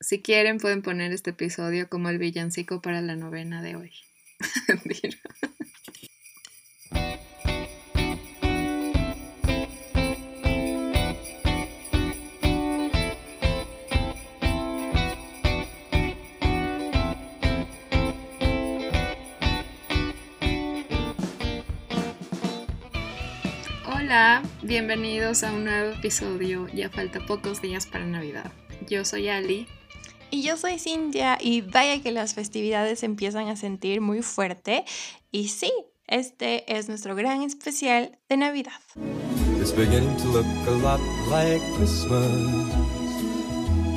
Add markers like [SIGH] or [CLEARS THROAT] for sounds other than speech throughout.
Si quieren, pueden poner este episodio como el villancico para la novena de hoy. [LAUGHS] Hola, bienvenidos a un nuevo episodio. Ya falta pocos días para Navidad. Yo soy Ali. Y yo soy Cintia y vaya que las festividades empiezan a sentir muy fuerte. Y sí, este es nuestro gran especial de Navidad. It's beginning to look a lot like Christmas.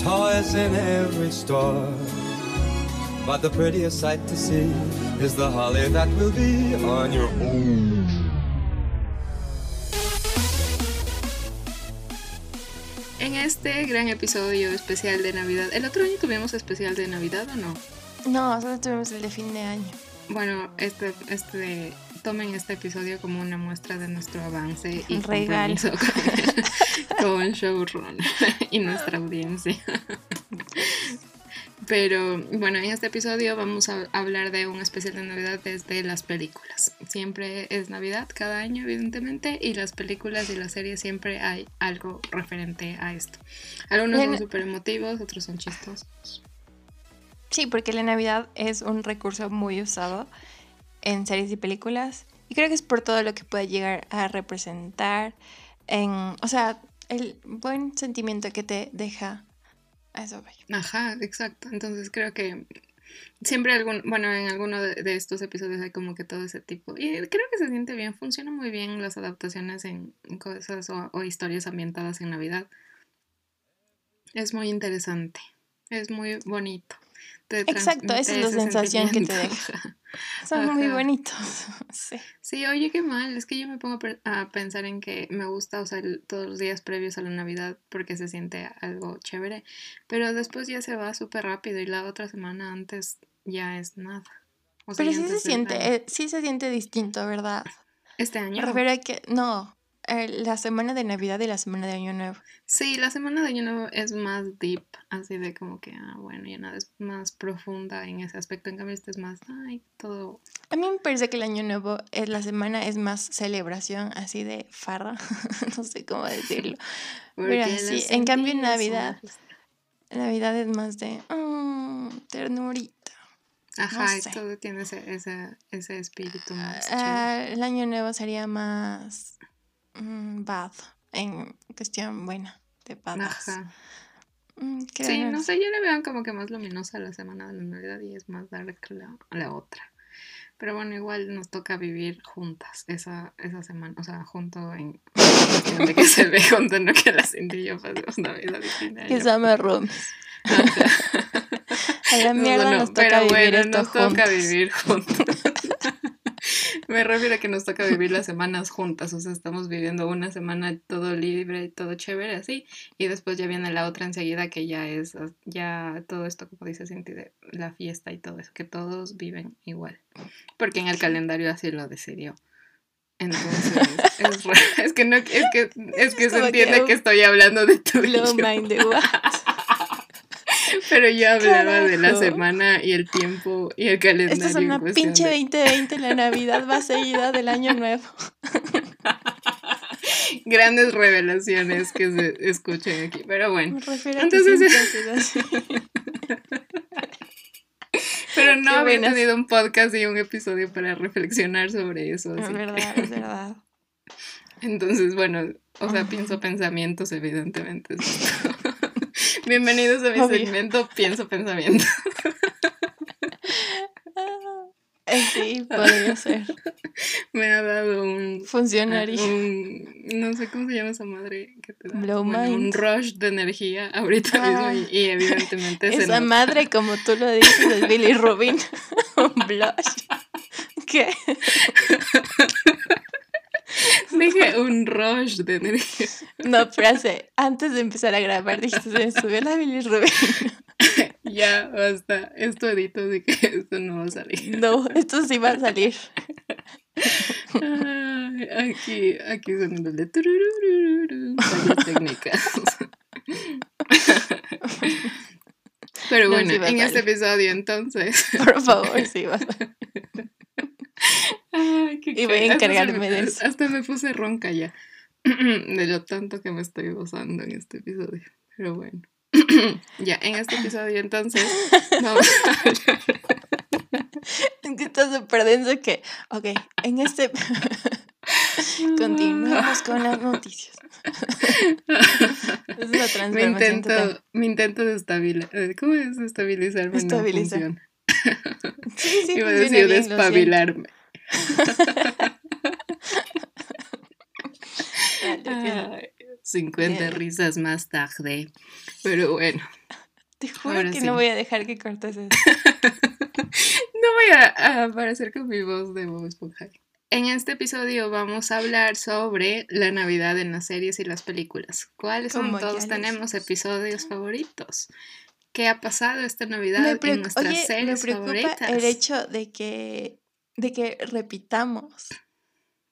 Toys in every store. But the prettiest sight to see is the holly that will be on your own. En este gran episodio especial de Navidad, ¿el otro año tuvimos especial de Navidad o no? No, solo tuvimos el de fin de año. Bueno, este, este, tomen este episodio como una muestra de nuestro avance y regalo. compromiso con, [LAUGHS] con Showrun y nuestra audiencia. Pero bueno, en este episodio vamos a hablar de un especial de Navidad desde las películas. Siempre es Navidad cada año, evidentemente, y las películas y las series siempre hay algo referente a esto. Algunos son súper emotivos, otros son chistosos. Sí, porque la Navidad es un recurso muy usado en series y películas. Y creo que es por todo lo que puede llegar a representar en, o sea, el buen sentimiento que te deja Ajá, exacto. Entonces creo que siempre algún, bueno, en alguno de, estos episodios hay como que todo ese tipo. Y creo que se siente bien, funciona muy bien las adaptaciones en cosas o historias ambientadas en Navidad. Es muy interesante, es muy bonito. Exacto, esa es la sensación que te deja. [LAUGHS] Son muy bonitos. [LAUGHS] Sí. sí, oye, qué mal. Es que yo me pongo a pensar en que me gusta, o sea, todos los días previos a la Navidad porque se siente algo chévere. Pero después ya se va súper rápido y la otra semana antes ya es nada. pero sí se siente, eh, sí se siente distinto, ¿verdad? Este año. Me refiero a que, no, la semana de Navidad y la semana de Año Nuevo. Sí, la semana de Año Nuevo es más deep, así de como que, ah, bueno, ya nada, es más profunda en ese aspecto. En cambio, este es más, ay, todo. A mí me parece que el Año Nuevo, es, la semana es más celebración, así de farra, [LAUGHS] no sé cómo decirlo. [LAUGHS] Pero sí, en cambio, en Navidad, Navidad es más de, oh, ternurita. Ajá, todo tiene ese, ese, ese espíritu más. Ah, el Año Nuevo sería más bad, en cuestión buena, de badas. Ajá. Mm, sí, no sé, yo le veo como que más luminosa la semana de la Navidad y es más dark la, la otra. Pero bueno, igual nos toca vivir juntas esa, esa semana, o sea, junto en cuestión de que se ve junto, no que la Cindy y yo pasemos Navidad y fin de año. Que me rooms. A la mierda nos toca pero vivir bueno, esto nos toca vivir juntos. Me refiero a que nos toca vivir las semanas juntas, o sea, estamos viviendo una semana todo libre, todo chévere, así, y después ya viene la otra enseguida que ya es, ya todo esto, como dice Cinti, de la fiesta y todo eso, que todos viven igual, porque en el calendario así lo decidió. Entonces, [LAUGHS] es, que no, es que, es que se entiende que, estoy hablando de tu mind [LAUGHS] [LAUGHS] Pero yo hablaba de la semana y el tiempo y el calendario. Esto es una pinche 2020, la Navidad va seguida del Año Nuevo. [LAUGHS] Grandes revelaciones que se escuchen aquí, pero bueno. Entonces, [LAUGHS] pero no había tenido un podcast y un episodio para reflexionar sobre eso. Es verdad, es verdad. Entonces, bueno, o sea, pienso pensamientos, evidentemente. Bienvenidos a mi segmento Pienso Pensamiento. Sí, podría ser. [LAUGHS] Me ha dado un. Funcionario. no sé cómo se llama esa madre que te da. un rush de energía ahorita mismo y, y, evidentemente Esa madre, [LAUGHS] como tú lo dices, es Billy Rubin. [LAUGHS] un blush. ¿Qué? Dije un rush de energía. No, frase. Antes de empezar a grabar dijiste, se me subió la bilirrubina. [LAUGHS] ya, basta. Esto edito, así que esto no va a salir. No, esto sí va a salir. aquí, aquí son de técnicas. Pero bueno, en este episodio entonces. Por favor, sí, [LAUGHS] [LAUGHS] vas y voy a encargarme de eso. Hasta me puse ronca ya. [CLEARS THROAT] De lo tanto que me estoy gozando en este episodio. Pero bueno. [CLEARS THROAT] ya, en este episodio entonces [LAUGHS] vamos a Es que está súper denso que, ok, en este... [LAUGHS] Continuamos con las noticias. es la me intento, me intento estabilizar. Eh, ¿Cómo es estabilizarme? Estabilizar. No sí, sí, Iba a decir despabilarme. 50 [LAUGHS] risas más tarde. Pero bueno. Te juro que no voy a dejar que cortes eso. [LAUGHS] no voy a, aparecer con mi voz de Bob Esponja. En este episodio vamos a hablar sobre la Navidad en las series y las películas. ¿Cuáles son? Todos tenemos episodios favoritos. ¿Qué ha pasado esta Navidad en nuestras series me preocupa El hecho de que, de que repitamos.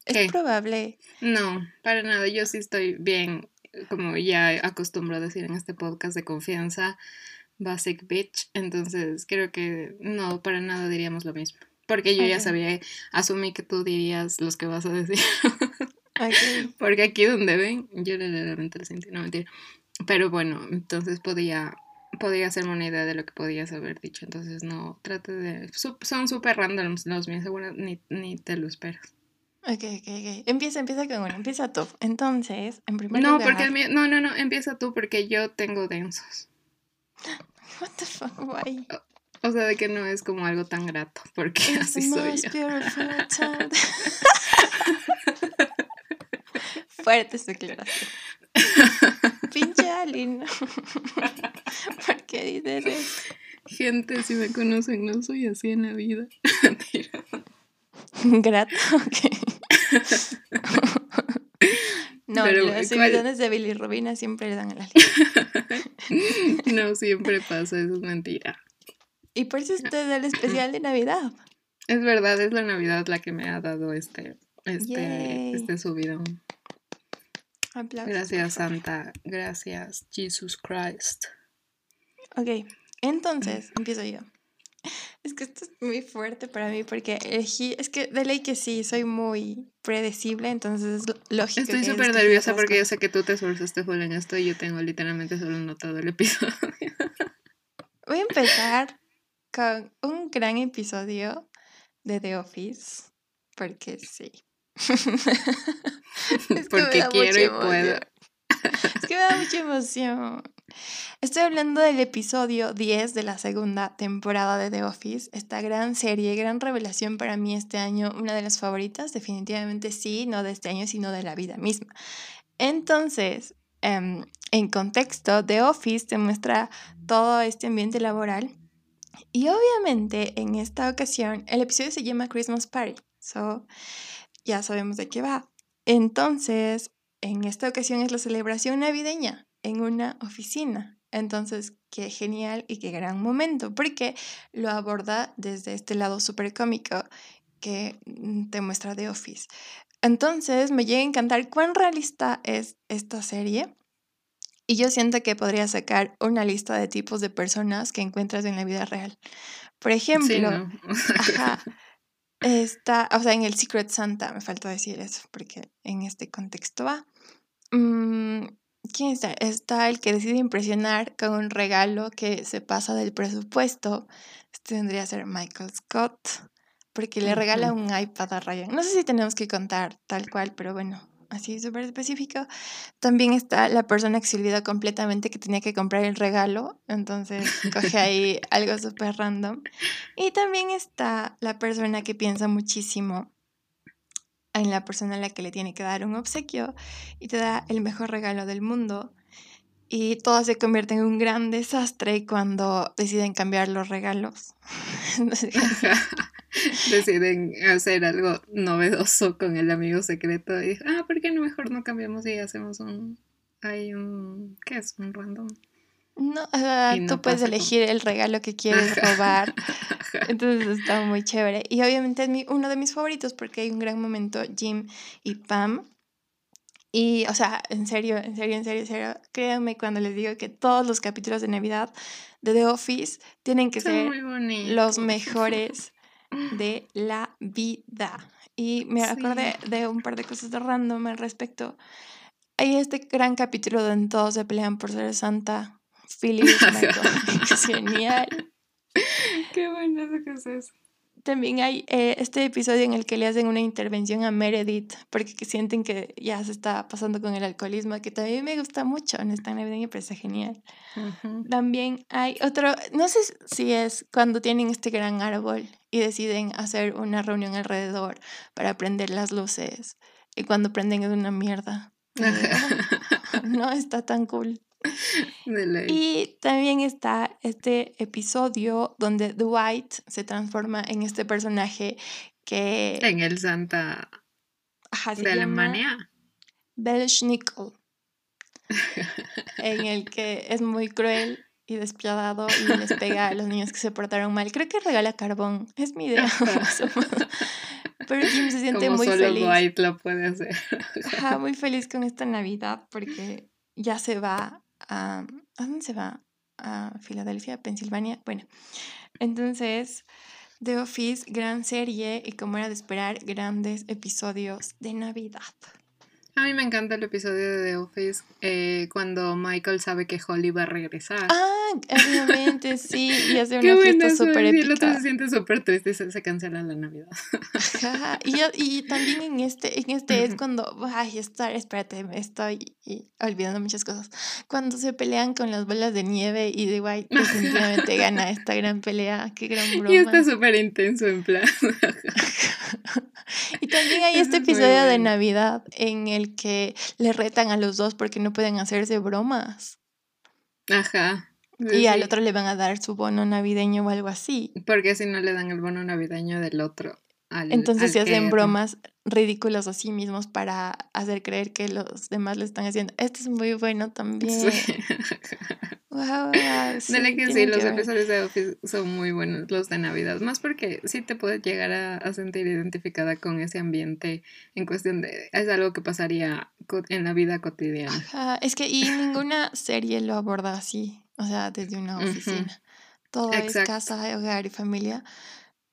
¿Es probable? No, para nada. Yo sí estoy bien, como ya acostumbro a decir en este podcast de confianza, basic bitch. Entonces creo que no, para nada diríamos lo mismo. Porque yo ya sabía, asumí que tú dirías los que vas a decir. [LAUGHS] Porque aquí donde ven, yo realmente lo sentí, no mentira. Pero bueno, entonces podía, podía hacerme una idea de lo que podías haber dicho. Entonces no, trate de... Son súper random los míos, seguro ni, ni te lo esperas. Ok, ok, ok. Empieza, empieza con uno, empieza tú. Entonces, en primer no, lugar... Porque no, no, no, empieza tú porque yo tengo densos. What the fuck, why? O, sea, de que no es como algo tan grato, porque así soy yo. [LAUGHS] [LAUGHS] Fuerte declaración. Pinche Alin. [LAUGHS] [LAUGHS] ¿Por qué dices eso? Gente, si me conocen, no soy así en la vida. [LAUGHS] Grato, [LAUGHS] No, Pero, los emisores de Billy Robina siempre le dan a la No siempre pasa, eso es mentira. Y por eso este es el especial de Navidad. Es verdad, es la Navidad la que me ha dado este, este, este subidón. Gracias, Santa. Gracias, Jesus Christ. Ok, entonces empiezo yo. Es que esto es muy fuerte para mí porque elegí, es que de ley que sí, soy muy predecible, entonces es lógico. Estoy súper nerviosa porque yo sé que tú te esforzaste full en esto y yo tengo literalmente solo notado el episodio. [LAUGHS] Voy a empezar con un gran episodio de The Office, porque sí. [LAUGHS] porque quiero y puedo. Es que me da mucha emoción. Estoy hablando del episodio 10 de la segunda temporada de The Office, esta gran serie, gran revelación para mí este año, una de las favoritas, definitivamente sí, no de este año, sino de la vida misma. Entonces, em, en contexto, The Office te muestra todo este ambiente laboral y obviamente en esta ocasión el episodio se llama Christmas Party, so ya sabemos de qué va. Entonces, en esta ocasión es la celebración navideña en una oficina. Entonces, qué genial y qué gran momento, porque lo aborda desde este lado súper cómico que mm, te muestra The Office. Entonces, me llega a encantar cuán realista es esta serie. Y yo siento que podría sacar una lista de tipos de personas que encuentras en la vida real. Por ejemplo, [LAUGHS] está, o sea, en el Secret Santa, me falta decir eso, porque en este contexto va. Mm, ¿Quién está? Está el que decide impresionar con un regalo que se pasa del presupuesto. Este tendría que ser Michael Scott, porque le regala un iPad a Ryan. No sé si tenemos que contar tal cual, pero bueno, así súper específico. También está la persona que se olvida completamente que tenía que comprar el regalo, entonces coge ahí [LAUGHS] algo súper random. Y también está la persona que piensa muchísimo en la persona a la que le tiene que dar un obsequio y te da el mejor regalo del mundo. Y todo se convierte en un gran desastre cuando deciden cambiar los regalos. [LAUGHS] [LAUGHS] deciden hacer algo novedoso con el amigo secreto y ah, ¿por qué no mejor no cambiamos y hacemos un hay un ¿qué es? un random no, tú puedes elegir el regalo que quieres robar. [LAUGHS] Entonces está muy chévere. Y obviamente es mi, uno de mis favoritos porque hay un gran momento, Jim y Pam. Y, o sea, en serio, en serio, en serio, en serio, créanme cuando les digo que todos los capítulos de Navidad de The Office tienen que ser los mejores de la vida. Y me acordé de un par de cosas de random al respecto. Hay este gran capítulo donde todos se pelean por ser Santa. Philly es [LAUGHS] [LAUGHS] genial. Qué bueno que es eso. También hay eh, este episodio en el que le hacen una intervención a Meredith porque sienten que ya se está pasando con el alcoholismo, que también me gusta mucho en esta navideña, pero está genial. También hay otro, no sé si es cuando tienen este gran árbol y deciden hacer una reunión alrededor para prender las luces y cuando prenden es una mierda. [LAUGHS] no está tan cool. [LAUGHS] Y también está este episodio donde Dwight se transforma en este personaje que... En el Santa de Alemania. Belschnickel. [LAUGHS] en el que es muy cruel y despiadado y les pega a los niños que se portaron mal. Creo que regala carbón. Es mi idea. [LAUGHS] Pero Jim se siente muy solo feliz. Dwight lo puede hacer. muy feliz con esta Navidad porque ya se va a... ¿A dónde se va? A Filadelfia, Pensilvania. Bueno, entonces... The Office, gran serie y como era de esperar, grandes episodios de Navidad. A mí me encanta el episodio de The Office eh, cuando Michael sabe que Holly va a regresar. Ah, obviamente, sí. Y hace [LAUGHS] una fiesta súper épica. Y el otro se siente súper triste y se, cancela la Navidad. Y, y, también en este, en este es cuando, ay, está, espérate, me estoy olvidando muchas cosas. Cuando se pelean con las bolas de nieve y The [LAUGHS] White definitivamente gana esta gran pelea. Qué gran broma. Y está súper intenso en plan. [LAUGHS] y también hay este episodio de Navidad en el que le retan a los dos porque no pueden hacerse bromas. Ajá. Y al otro le van a dar su bono navideño o algo así. Porque si no le dan el bono navideño del otro. Entonces se hacen bromas ridículas a sí mismos para hacer creer que los demás le están haciendo. Esto es muy bueno también. Sí. [LAUGHS] Wow, [LAUGHS] que sí, los episodios de Office son muy buenos, los de Navidad. Más porque sí te puedes llegar a, sentir identificada con ese ambiente en cuestión de. Es algo que pasaría en la vida cotidiana. es que y ninguna serie lo aborda así, o sea, desde una oficina. Todo es casa, hogar y familia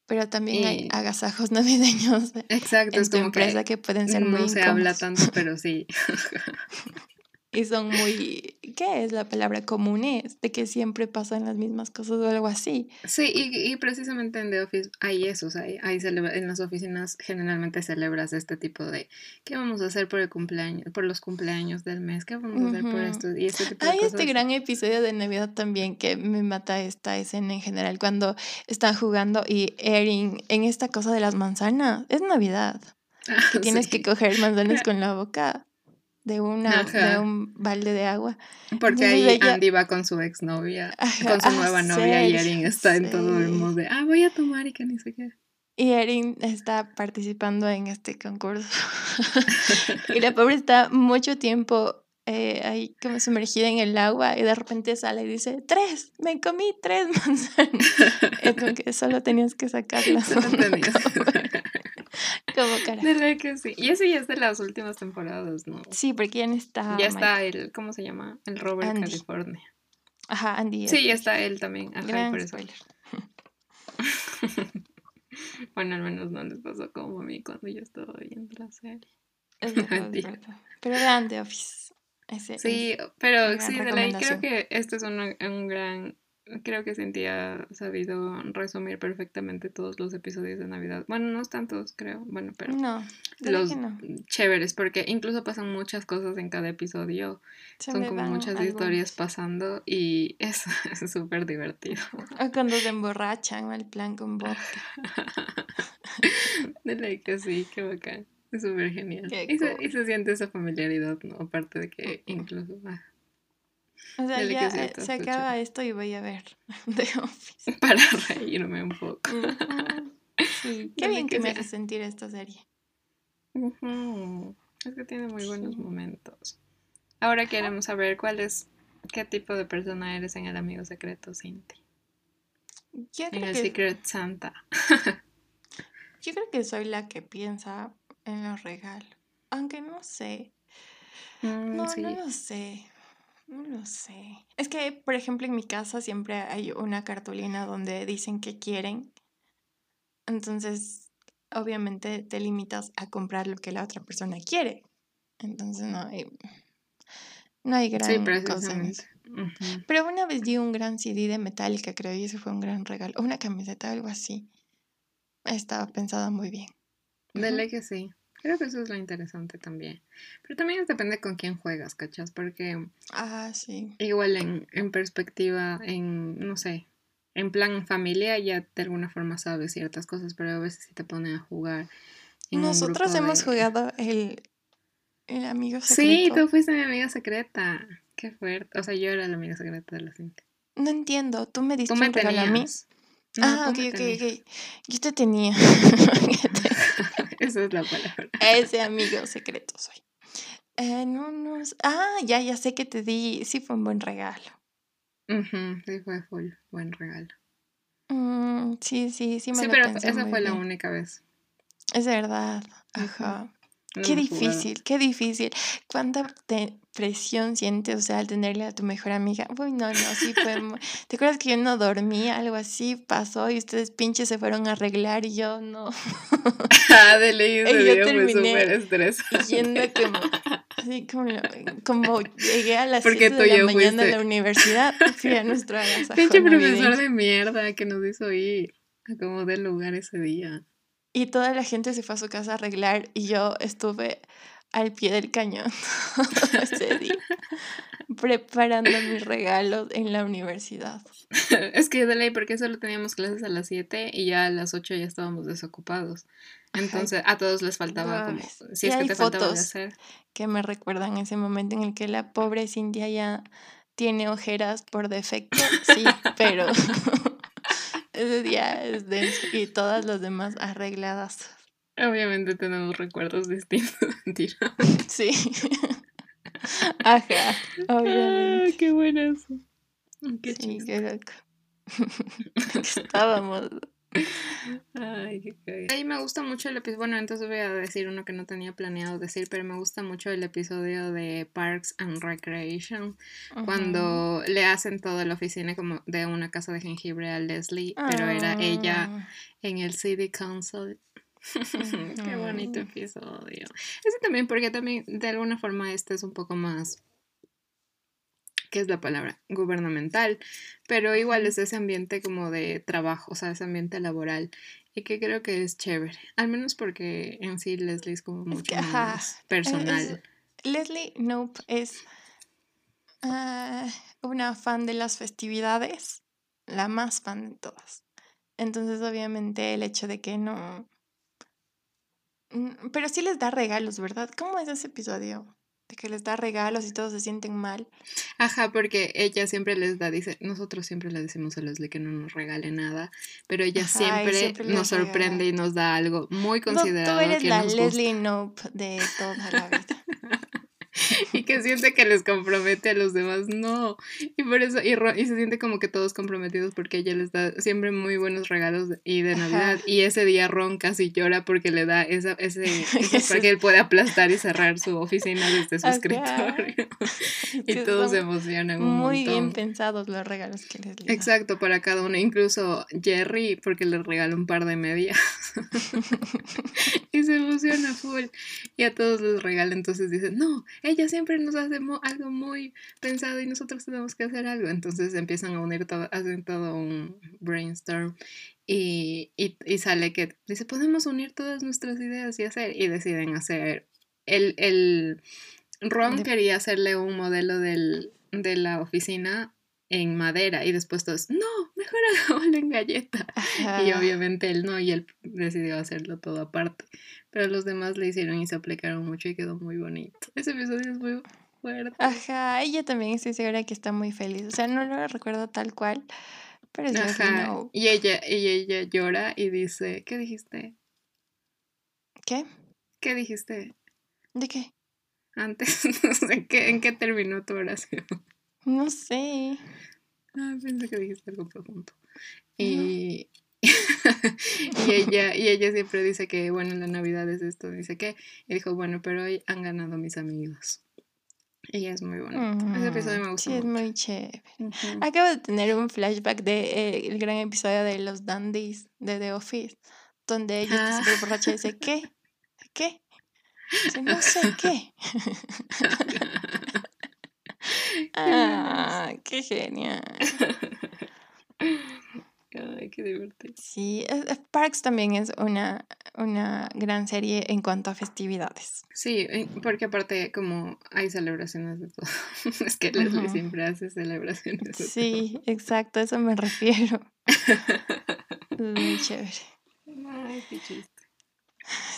pero también hay agasajos [LAUGHS] navideños Exacto, en tu empresa que, pueden ser muy No se habla tanto, pero sí. [LAUGHS] y son muy, ¿qué es la palabra? Comunes, de que siempre pasan las mismas cosas o algo así. Sí, y, y precisamente en The Office hay eso, o sea, hay, en las oficinas generalmente celebras este tipo de, ¿qué vamos a hacer por el cumpleaños, por los cumpleaños del mes? ¿Qué vamos a hacer por esto? Y este tipo hay este gran episodio de Navidad también que me mata esta escena en general, cuando están jugando y Erin en esta cosa de las manzanas, es Navidad. [LAUGHS] que tienes que coger manzanas [LAUGHS] con la boca de, una, de un balde de agua. Porque ahí Andy va con su exnovia, con su nueva novia y Erin está en todo el modo de, ah, voy a tomar y que ni sé qué. Y Erin está participando en este concurso. [LAUGHS] y la pobre está mucho tiempo eh, ahí como sumergida en el agua y de repente sale y dice, tres, me comí tres [LAUGHS] manzanas. es como que solo tenías que sacarlas. [LAUGHS] [LAUGHS] Como cara. De que sí. Y eso ya es de las últimas temporadas, ¿no? Sí, porque ya no está. Ya está el, ¿cómo se llama? El Robert California. Ajá, Andy. Sí, ya está él también. Ajá, por eso. [LAUGHS] bueno, al menos no les pasó como a mí cuando yo estaba viendo la serie. [LAUGHS] Es pero grande Office. sí, pero sí, de la, creo que este es un, un gran creo que sentía sabido resumir perfectamente todos los episodios de Navidad. Bueno, no tantos, creo. Bueno, pero no, los chéveres, porque incluso pasan muchas cosas en cada episodio. Son como muchas historias pasando y [LAUGHS] es súper divertido. [LAUGHS] O cuando se emborrachan al plan con vodka. [LAUGHS] De que sí, qué bacán. Es súper genial. Y se, siente esa familiaridad, ¿no? Aparte de que incluso... Ah, o sea, ya eh, se acaba esto y voy a ver [LAUGHS] The Office. [LAUGHS] Para reírme un poco. [LAUGHS] Sí, qué bien que, me hace sentir esta serie. Es que tiene muy buenos momentos. Ahora queremos saber cuál es, qué tipo de persona eres en el amigo secreto, Cinti. en el Secret Santa. yo creo que soy la que piensa en los regalos. Aunque no sé. Mm, no, no lo sé. No lo sé. Es que, por ejemplo, en mi casa siempre hay una cartulina donde dicen que quieren. Entonces, obviamente te limitas a comprar lo que la otra persona quiere. Entonces no hay, no hay gran cosa Pero una vez di un gran CD de Metallica, creo, y ese fue un gran regalo. Una camiseta, algo así. Estaba pensada muy bien. Dele que sí. Creo que eso es lo interesante también. Pero también depende con quién juegas, ¿cachas? Porque. Ah, sí. Igual en, en perspectiva, en, no sé, en plan familia ya de alguna forma sabes ciertas cosas, pero a veces sí te ponen a jugar. Nosotros hemos jugado el, el amigo secreto. Sí, tú fuiste mi amiga secreta. Qué fuerte. O sea, yo era la amiga secreta de la gente. No entiendo. Tú me diste un regalo a mí. ah, ok, ok, ok. Yo te tenía. [LAUGHS] [LAUGHS] Esa es la palabra. Ese amigo secreto soy. Eh, no, no. Ah, ya, ya sé que te di. Sí, fue un buen regalo. sí, fue full buen regalo. Mm, sí, sí, sí me Sí, pero esa fue la única vez. Es verdad. Ajá. Qué difícil, qué difícil. ¿Cuánta presión sientes, o sea, al tenerle a tu mejor amiga? Uy, no, no, sí fue. ¿Te acuerdas que yo no dormí? Algo así pasó y ustedes pinches se fueron a arreglar y yo no. [LAUGHS] ah, de ley [LAUGHS] ese fue súper estresante. Yendo como, así como, como llegué a las 7 de la mañana a la universidad, fui a nuestro [LAUGHS] Pinche profesor de mierda que nos hizo ir a como del lugar ese día. Y toda la gente se fue a su casa a arreglar y yo estuve al pie del cañón [LAUGHS] ese día, preparando mis regalos en la universidad. [LAUGHS] es que de ley, porque solo teníamos clases a las 7 y ya a las 8 ya estábamos desocupados. Entonces a todos les faltaba como, si es que te faltaba de hacer. Que me recuerdan ese momento en el que la pobre Cintia ya tiene ojeras por defecto, sí, pero [LAUGHS] ese día es denso y todas las demás arregladas. Obviamente tenemos recuerdos distintos, [LAUGHS] mentira. [LAUGHS] Sí. Ajá, obviamente. qué bueno eso. Qué sí, qué loco. [LAUGHS] Estábamos Ay, qué Ahí me gusta mucho el episodio. Bueno, entonces voy a decir uno que no tenía planeado decir, pero me gusta mucho el episodio de Parks and Recreation. Cuando le hacen toda la oficina como de una casa de jengibre a Leslie, pero era ella ah. en el City Council. [LAUGHS] qué bonito episodio. Ese también, porque también de alguna forma este es un poco más que es la palabra gubernamental, pero igual es ese ambiente como de trabajo, o sea, ese ambiente laboral y que creo que es chévere, al menos porque en sí Leslie es como mucho más personal. Leslie Nope es ah, una fan de las festividades, la más fan de todas. Entonces, obviamente, el hecho de que no... Mm, pero sí les da regalos, ¿verdad? ¿Cómo es ese episodio? De que les da regalos y todos se sienten mal. Ajá, porque ella siempre les da, dice, nosotros siempre le decimos a Leslie que no nos regale nada, pero ella siempre, nos sorprende y nos da algo muy considerado. tú eres la Leslie Nope de toda la vida. [LAUGHS] y que siente que les compromete a los demás. No. Y por eso, y, y, se siente como que todos comprometidos porque ella les da siempre muy buenos regalos y de Navidad. Y ese día Ron casi llora porque le da esa, ese, [LAUGHS] para que él pueda aplastar y cerrar su oficina desde su escritorio. [LAUGHS] y todos se emocionan un Muy bien pensados los regalos que les da. Exacto, para cada uno. Incluso Jerry, porque le regala un par de medias. y se emociona full. Y a todos les regala, entonces dicen, no, ella siempre nos hace algo muy pensado y nosotros tenemos que hacer algo. Entonces empiezan a unir todo, hacen todo un brainstorm y, y, sale que dice, podemos unir todas nuestras ideas y hacer, y deciden hacer. El, el Ron quería hacerle un modelo del, de la oficina en madera y después todos, no, mejor [LAUGHS] hagámoslo en galleta. Y obviamente él no, y él decidió hacerlo todo aparte. Pero los demás le hicieron y se aplicaron mucho y quedó muy bonito. Ese episodio es muy fuerte. Ajá, ella también estoy segura que está muy feliz. O sea, no lo recuerdo tal cual, pero es Ajá. Y ella, y ella llora y dice, ¿qué dijiste? ¿Qué? ¿Qué dijiste? ¿De qué? Antes, [LAUGHS] no sé, ¿qué, ¿en qué terminó tu oración? No sé. Ah, pensé que dijiste algo profundo. Y, [LAUGHS] y ella, y ella siempre dice que, bueno, la Navidad es esto, dice que, y dijo, bueno, pero hoy han ganado mis amigos. Y es muy bonito. Ese episodio me gusta. Sí, es muy chévere. Acabo de tener un flashback del de, eh, gran episodio de los Dandies de The Office, donde ella está ah. súper borracha y dice, ¿qué? ¿Qué? no sé qué. [LAUGHS] ah, [LAUGHS] qué genial. Ay, qué divertido. Sí, Parks también es una, una gran serie en cuanto a festividades. Sí, eh, porque aparte como hay celebraciones de todo. [LAUGHS] es que Leslie siempre hace celebraciones de Sí, exacto, a eso me refiero. Muy [LAUGHS] chévere. Ay, qué chiste.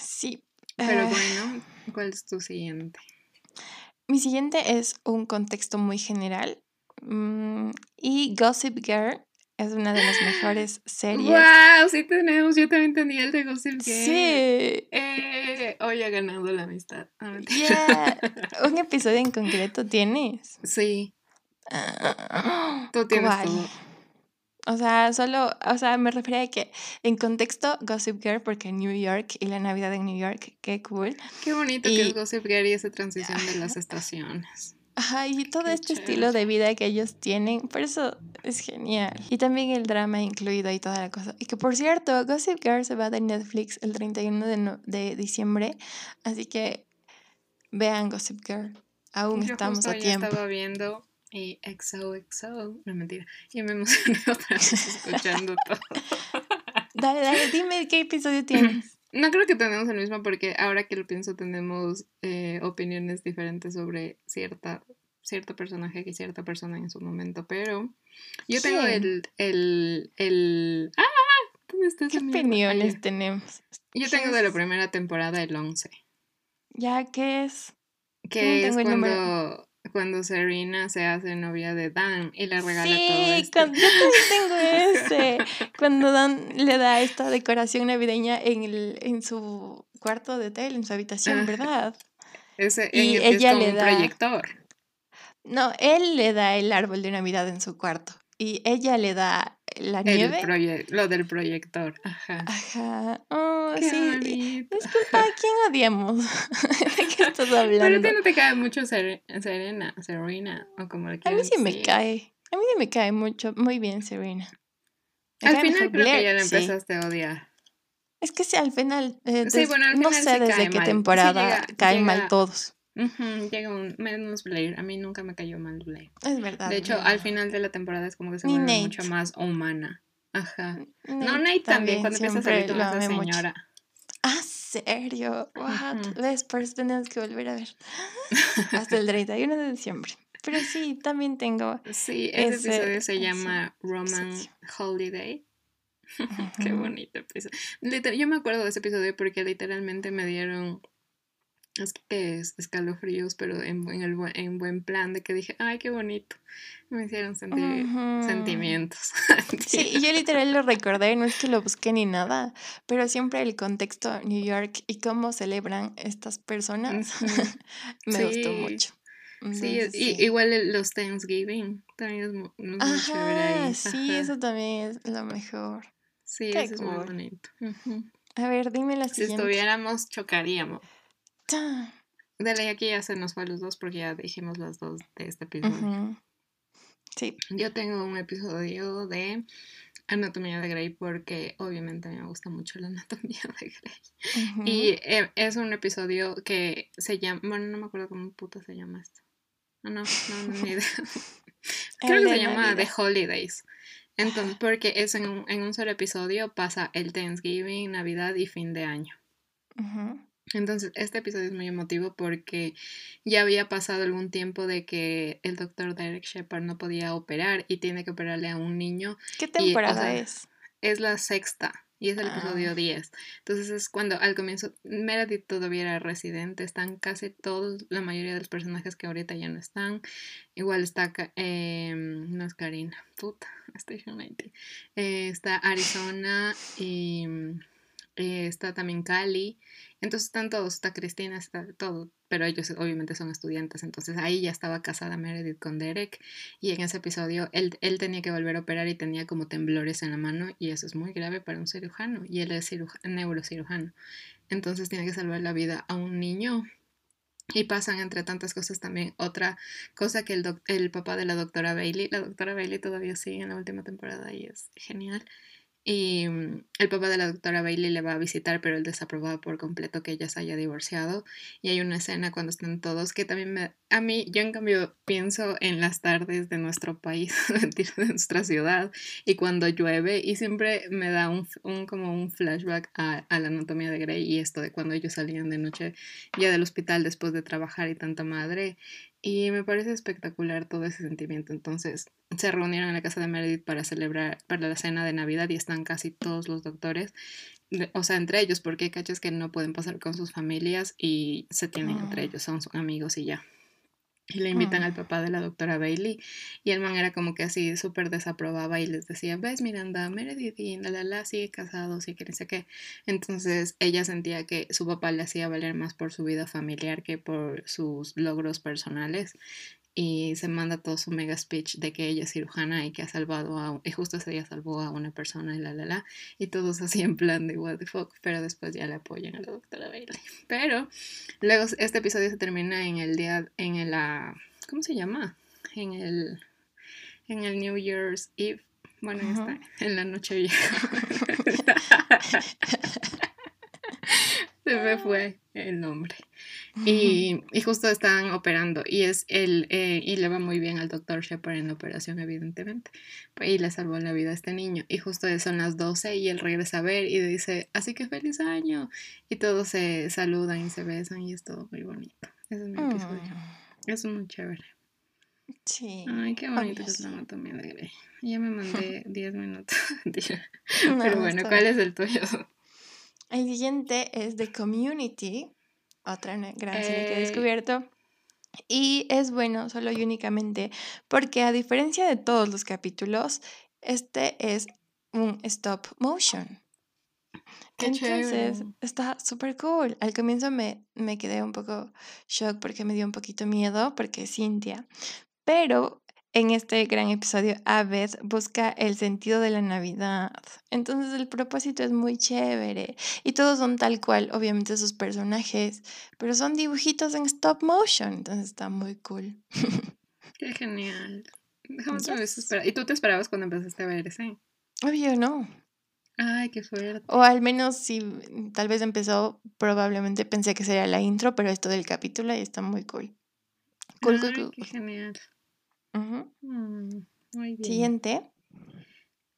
Sí. Pero ah. bueno, ¿cuál es tu siguiente? Mi siguiente es un contexto muy general. Mm, y Gossip Girl es una de las mejores series. ¡Wow! Sí tenemos, yo también tenía el de Gossip Girl. Sí. Eh, hoy ha ganado la amistad. [LAUGHS] ¿Un episodio en concreto tienes? Sí. Ah, Tú tienes O sea, solo, o sea, me refería a que en contexto Gossip Girl, porque New York y la Navidad en New York, qué cool. Qué bonito que es Gossip Girl y esa transición de las estaciones. Ajá, y todo este estilo de vida que ellos tienen, por eso es genial. Y también el drama incluido y toda la cosa. Y que por cierto, Gossip Girl se va de Netflix el 31 de, de diciembre, así que vean Gossip Girl. Aún estamos a tiempo. estaba viendo y XOXO, no mentira, y me emocioné [LAUGHS] otra vez escuchando [LAUGHS] todo. dale, dale, dime qué episodio tienes. No creo que tenemos el mismo porque ahora que lo pienso tenemos eh, opiniones diferentes sobre cierta, cierto personaje que cierta persona en su momento, pero yo tengo el, el, el... ¡Ah! ¿Dónde estás? ¿Qué opiniones tenemos? Yo tengo de la primera temporada el 11. ¿Ya qué es? Que es cuando cuando Serena se hace novia de Dan y le regala todo esto. Sí, yo también tengo ese. cuando Dan le da esta decoración navideña en, el, en su cuarto de hotel, en su habitación, ¿verdad? Ese, y ella le da... proyector. No, él le da el árbol de Navidad en su cuarto y ella le da la nieve. lo del proyector, ajá. Ajá. Oh, sí. Disculpa, ¿a quién odiamos? [LAUGHS] ¿De qué estás hablando? [LAUGHS] Pero a ti no te cae mucho Serena, Serena, o como le A mí sí me cae. A mí sí me cae mucho, muy bien Serena. al final creo que ya la empezaste a odiar. Es que sí, al final, eh, sí, bueno, al final no sé desde qué temporada caen mal todos. Llega un menos Blair. A mí nunca me cayó mal Blair. Es verdad. De hecho, al final de la temporada es como que se vuelve mucho más humana. Ajá. no, Nate también, cuando empieza a salir con esa señora. Ah, serio. What? ¿Ves? Por eso tenemos que volver a ver. [LAUGHS] Hasta el 31 de diciembre. Pero sí, también tengo. Sí, ese, episodio se llama Roman Holiday. [LAUGHS] Qué bonito episodio. Yo me acuerdo de ese episodio porque literalmente me dieron es que es escalofríos, pero en, en, el, en buen plan, de que dije, ay, qué bonito. Me hicieron sentir sentimientos. [LAUGHS] sí, y yo literal lo recordé, no es que lo busqué ni nada, pero siempre el contexto New York y cómo celebran estas personas [LAUGHS] me gustó mucho. sí, igual los Thanksgiving también es muy, chévere ahí. Sí, eso también es lo mejor. Sí, eso es muy bonito. A ver, dime la siguiente. Si estuviéramos, chocaríamos. De ley aquí ya se nos fue los dos porque ya dijimos las dos de este episodio. Sí. Yo tengo un episodio de Anatomía de Grey porque obviamente me gusta mucho la [LAUGHS] Anatomía de Grey. Y eh, es un episodio que se llama, bueno, no me acuerdo cómo puta se llama esto. No, no, no, ni [LAUGHS] idea. Creo que se llama The Holidays. Entonces, porque es en un, en un solo episodio, pasa el Thanksgiving, Navidad y fin de año. Entonces, este episodio es muy emotivo porque ya había pasado algún tiempo de que el doctor Derek Shepard no podía operar y tiene que operarle a un niño. ¿Qué temporada es? Es la sexta y es el episodio 10. Ah. Entonces es cuando al comienzo Meredith todavía era residente, están casi todos, la mayoría de los personajes que ahorita ya no están. Igual está, eh, no es Karina, puta, Station 90. Eh, está Arizona y eh, está también Cali. Entonces están todos, está Cristina, está todo, pero ellos obviamente son estudiantes, entonces ahí ya estaba casada Meredith con Derek y en ese episodio él, él tenía que volver a operar y tenía como temblores en la mano y eso es muy grave para un cirujano y él es neurocirujano. Entonces tiene que salvar la vida a un niño Y pasan entre tantas cosas también. Otra cosa que el, el papá de la doctora Bailey, la doctora Bailey todavía sigue en la última temporada y es genial. Y mm, el papá de la doctora Bailey le va a visitar, pero él desaprobado por completo que ella se haya divorciado. Y hay una escena cuando están todos que también me... A mí, yo en cambio pienso en las tardes de nuestro país, [LAUGHS] de nuestra ciudad, y cuando llueve, y siempre me da un, un como un flashback a, a, la anatomía de Grey y esto de cuando ellos salían de noche ya del hospital después de trabajar y tanta madre. Y me parece espectacular todo ese sentimiento. Entonces se reunieron en la casa de Meredith para celebrar para la cena de Navidad y están casi todos los doctores. O sea, entre ellos, porque hay cachas que no pueden pasar con sus familias y se tienen entre ah. ellos, son amigos y ya. Y le invitan al mm. papá de la doctora Bailey. Y el man era como que así súper desaprobaba y les decía, ves Miranda, Meredith y la la la sigue casado, sí que no sé qué. Entonces ella sentía que su papá le hacía valer más por su vida familiar que por sus logros personales y se manda todo su mega speech de que ella es cirujana y que ha salvado a, y justo ese día salvó a una persona y la la la, y todos así en plan de what the fuck, pero después ya le apoyan a la doctora Bailey. [LAUGHS] Pero luego este episodio se termina en el día, en el, ah, ¿cómo se llama? En el, en el New Year's Eve, bueno, está, [LAUGHS] en la noche vieja. [LAUGHS] se me fue el nombre. Y, justo están operando y es el eh, y le va muy bien al doctor Shepard en la operación, evidentemente. Y le salvó la vida a este niño. Y justo son las 12 y él regresa a ver y dice, así que feliz año. Y todos se saludan y se besan y es todo muy bonito. Ese es mi episodio. Mm. Es muy chévere. Sí. Ay, qué bonito es la anatomía de Grey. Ya me mandé [LAUGHS] 10 minutos. [LAUGHS] Pero bueno, ¿cuál es el tuyo? El siguiente es The Community, otra gran serie que he descubierto. Y es bueno solo y únicamente porque a diferencia de todos los capítulos, este es un stop motion. Entonces está súper cool. Al comienzo me, me quedé un poco shock porque me dio un poquito miedo porque es Cintia. Pero en este gran episodio, Abed busca el sentido de la Navidad. Entonces el propósito es muy chévere. Y todos son tal cual, obviamente sus personajes, pero son dibujitos en stop motion. Entonces está muy cool. Qué genial. Déjame ¿Y tú te esperabas cuando empezaste a ver ese? Obvio, no. Ay, qué fuerte. O al menos si tal vez empezó, probablemente pensé que sería la intro, pero esto del capítulo y está muy cool. Cool, cool, cool. Qué genial. Mm, Siguiente.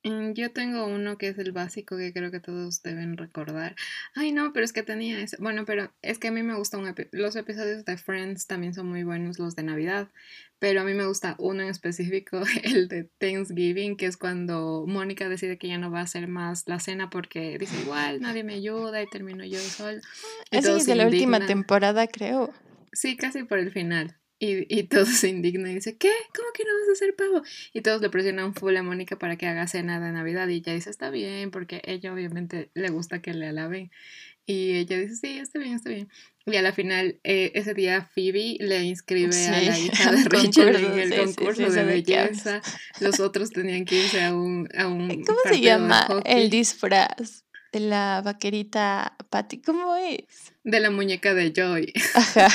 Mm, yo tengo uno que es el básico que creo que todos deben recordar. Ay, no, pero es que tenía ese. Bueno, pero es que a mí me gustan los episodios de Friends también son muy buenos, los de Navidad. Pero a mí me gusta uno en específico, [LAUGHS] el de Thanksgiving, que es cuando Mónica decide que ya no va a hacer más la cena porque dice igual, nadie me ayuda y termino yo solo. Ese es de la última temporada, creo. Sí, casi por el final. Y, y todos [LAUGHS] se indignan y dice, ¿qué? ¿Cómo que no vas a hacer pavo? Y todos le presionan full a Mónica para que haga cena de Navidad y ella dice, está bien, porque ella obviamente le gusta que le alaben. Y ella dice, sí, está bien, está bien. Y a la final, eh, ese día Phoebe le inscribe a la [LAUGHS] hija de Rachel en el concurso de belleza. Los otros tenían que irse a un... A un [LAUGHS] ¿Cómo se llama el disfraz? De la vaquerita Patty, ¿cómo es? De la muñeca de Joy. Ajá.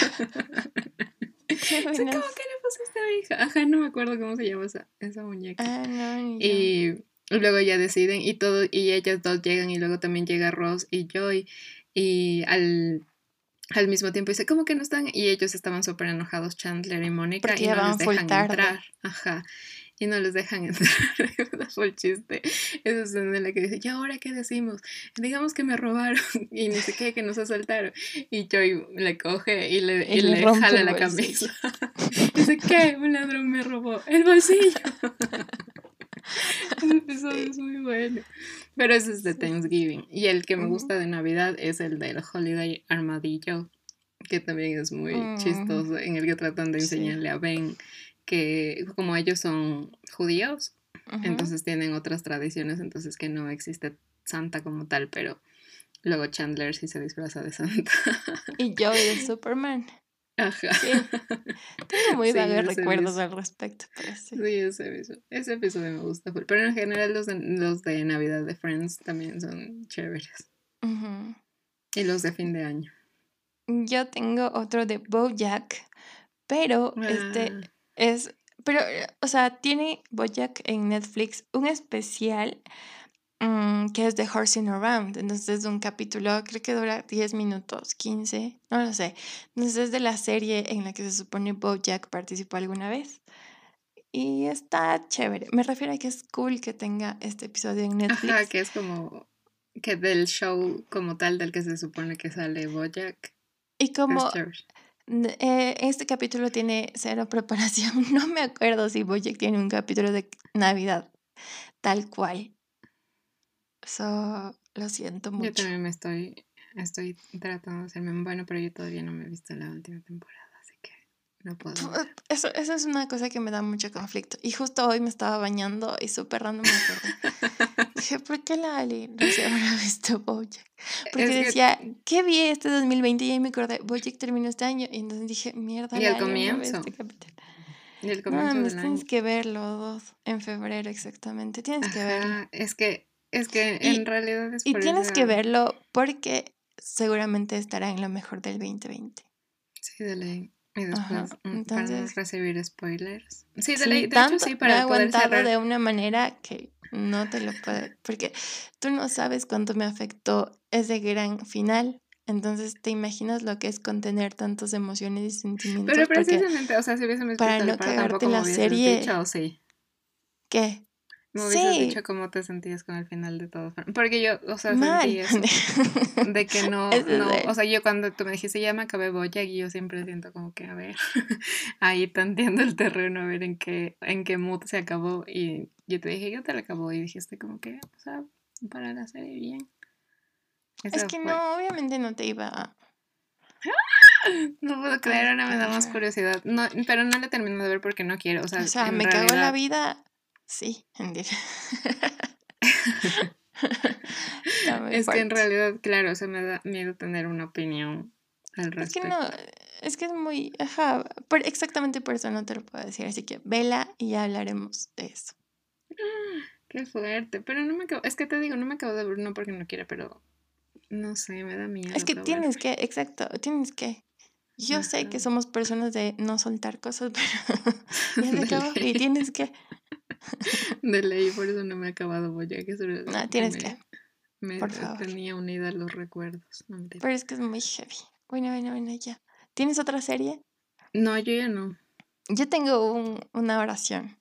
[LAUGHS] ¿Cómo que le pusiste a mi hija? Ajá, no me acuerdo cómo se llama esa, esa muñeca. Ah, no, y luego ya deciden y todo, y ellas dos llegan y luego también llega Ross y Joy. Y al, al mismo tiempo dice, ¿cómo que no están? Y ellos estaban súper enojados, Chandler y Mónica, y no les dejan entrar. Ajá y no les dejan [LAUGHS] entrar. Fue el chiste. Esa escena en la que dice, ¿y ahora qué decimos? Digamos que me robaron [LAUGHS] y ni sé qué, que nos asaltaron. Y Joy le coge y le, y le, jala la camisa. [LAUGHS] dice, ¿qué? Un ladrón me robó el bolsillo. Episodio es muy bueno. Pero ese es de Thanksgiving. Y el que me gusta de Navidad es el del Holiday Armadillo, que también es muy mm. chistoso, en el que tratan de enseñarle a Ben que como ellos son judíos, entonces tienen otras tradiciones, entonces que no existe Santa como tal, pero luego Chandler sí se disfraza de Santa. [LAUGHS] y yo de Superman. Ajá. Tengo muy [LAUGHS] vagos recuerdos al respecto. sí. ese, ese episodio me gusta. Pero en general los de, los de Navidad de Friends también son chéveres. Y los de fin de año. yo tengo otro de Bojack, pero este Ah. Es, pero, eh, o sea, tiene Bojack en Netflix un especial mm, que es de Horsing Around. Entonces es un capítulo, creo que dura 10 minutos, 15, no lo sé. Entonces es de la serie en la que se supone Bojack participó alguna vez. Y está chévere. Me refiero a que es cool que tenga este episodio en Netflix. Ajá, que es como que del show como tal del que se supone que sale Bojack. Y como eh, este capítulo tiene cero [LAUGHS] preparación, no me acuerdo si Bojack tiene un capítulo de Navidad tal cual. So, lo siento Yo mucho. también me estoy, estoy tratando de hacerme bueno, pero yo todavía no me he visto la última temporada, no puedo. Eso, eso es una cosa que me da mucho conflicto. Y justo hoy me estaba bañando y súper random me acordé. [LAUGHS] Dije, ¿por qué la Ali no se habrá [LAUGHS] visto Bojack? Porque Es que- decía, ¿qué vi este 2020? Y ahí me acordé, Bojack terminó este año. Y entonces dije, mierda, Y el comienzo. este. Y el comienzo del tienes año. que verlo, dos, en febrero exactamente. Tienes que verlo. Es que, es que Y- en realidad es Y por tienes que verlo porque seguramente estará en lo mejor del 2020. Sí, de ley. Y Ajá, después, mm, para entonces- recibir spoilers. Sí, de Sí, ley. De tanto hecho, sí, para poder cerrar. de una manera que no te lo puede, porque tú no sabes cuánto me afectó ese gran final. Entonces te imaginas lo que es contener tantas emociones y sentimientos. Pero precisamente, o sea, si hubiésemos para no cagarte la serie- dicho, o sí. ¿qué? Me hubieses Sí. dicho cómo te sentías con el final de todo. Porque yo, o sea, Mal. sentí eso. De que [LAUGHS] no, no, o sea, yo cuando tú me dijiste ya me acabé Bojack y yo siempre siento como que, a ver, [LAUGHS] ahí tanteando el terreno, a ver en qué, en qué mood se acabó y yo te dije, yo te la acabó y dijiste como que, o sea, para la serie bien. es que fue. no, obviamente no te iba a... [LAUGHS] No puedo creer, ahora me da más curiosidad. No, pero no la termino de ver porque no quiero, o sea, O sea, en me cagó la realidad- vida. Sí, [LAUGHS] muy Es que en realidad, claro, o sea, me da miedo tener una opinión al Es que respecto. no, es que es muy, ajá, por- exactamente por eso no te lo puedo decir, así que vela y ya hablaremos de eso. Qué fuerte, pero no me acabo, es que te digo, no me acabo de ver, no porque no quiera, pero no sé, me da miedo. Es que tienes que, exacto, tienes que. Yo sé que somos personas de no soltar cosas, [LAUGHS] pero ya se [LAUGHS] De acabó y tienes que. [LAUGHS] De ley, por eso no me he acabado Boyack, No, tienes me, que. me por favor. tenía unida los recuerdos. No. Pero es que es muy heavy. Bueno, bueno, bueno, ya. ¿Tienes otra serie? No, yo ya no. Yo tengo un- una oración.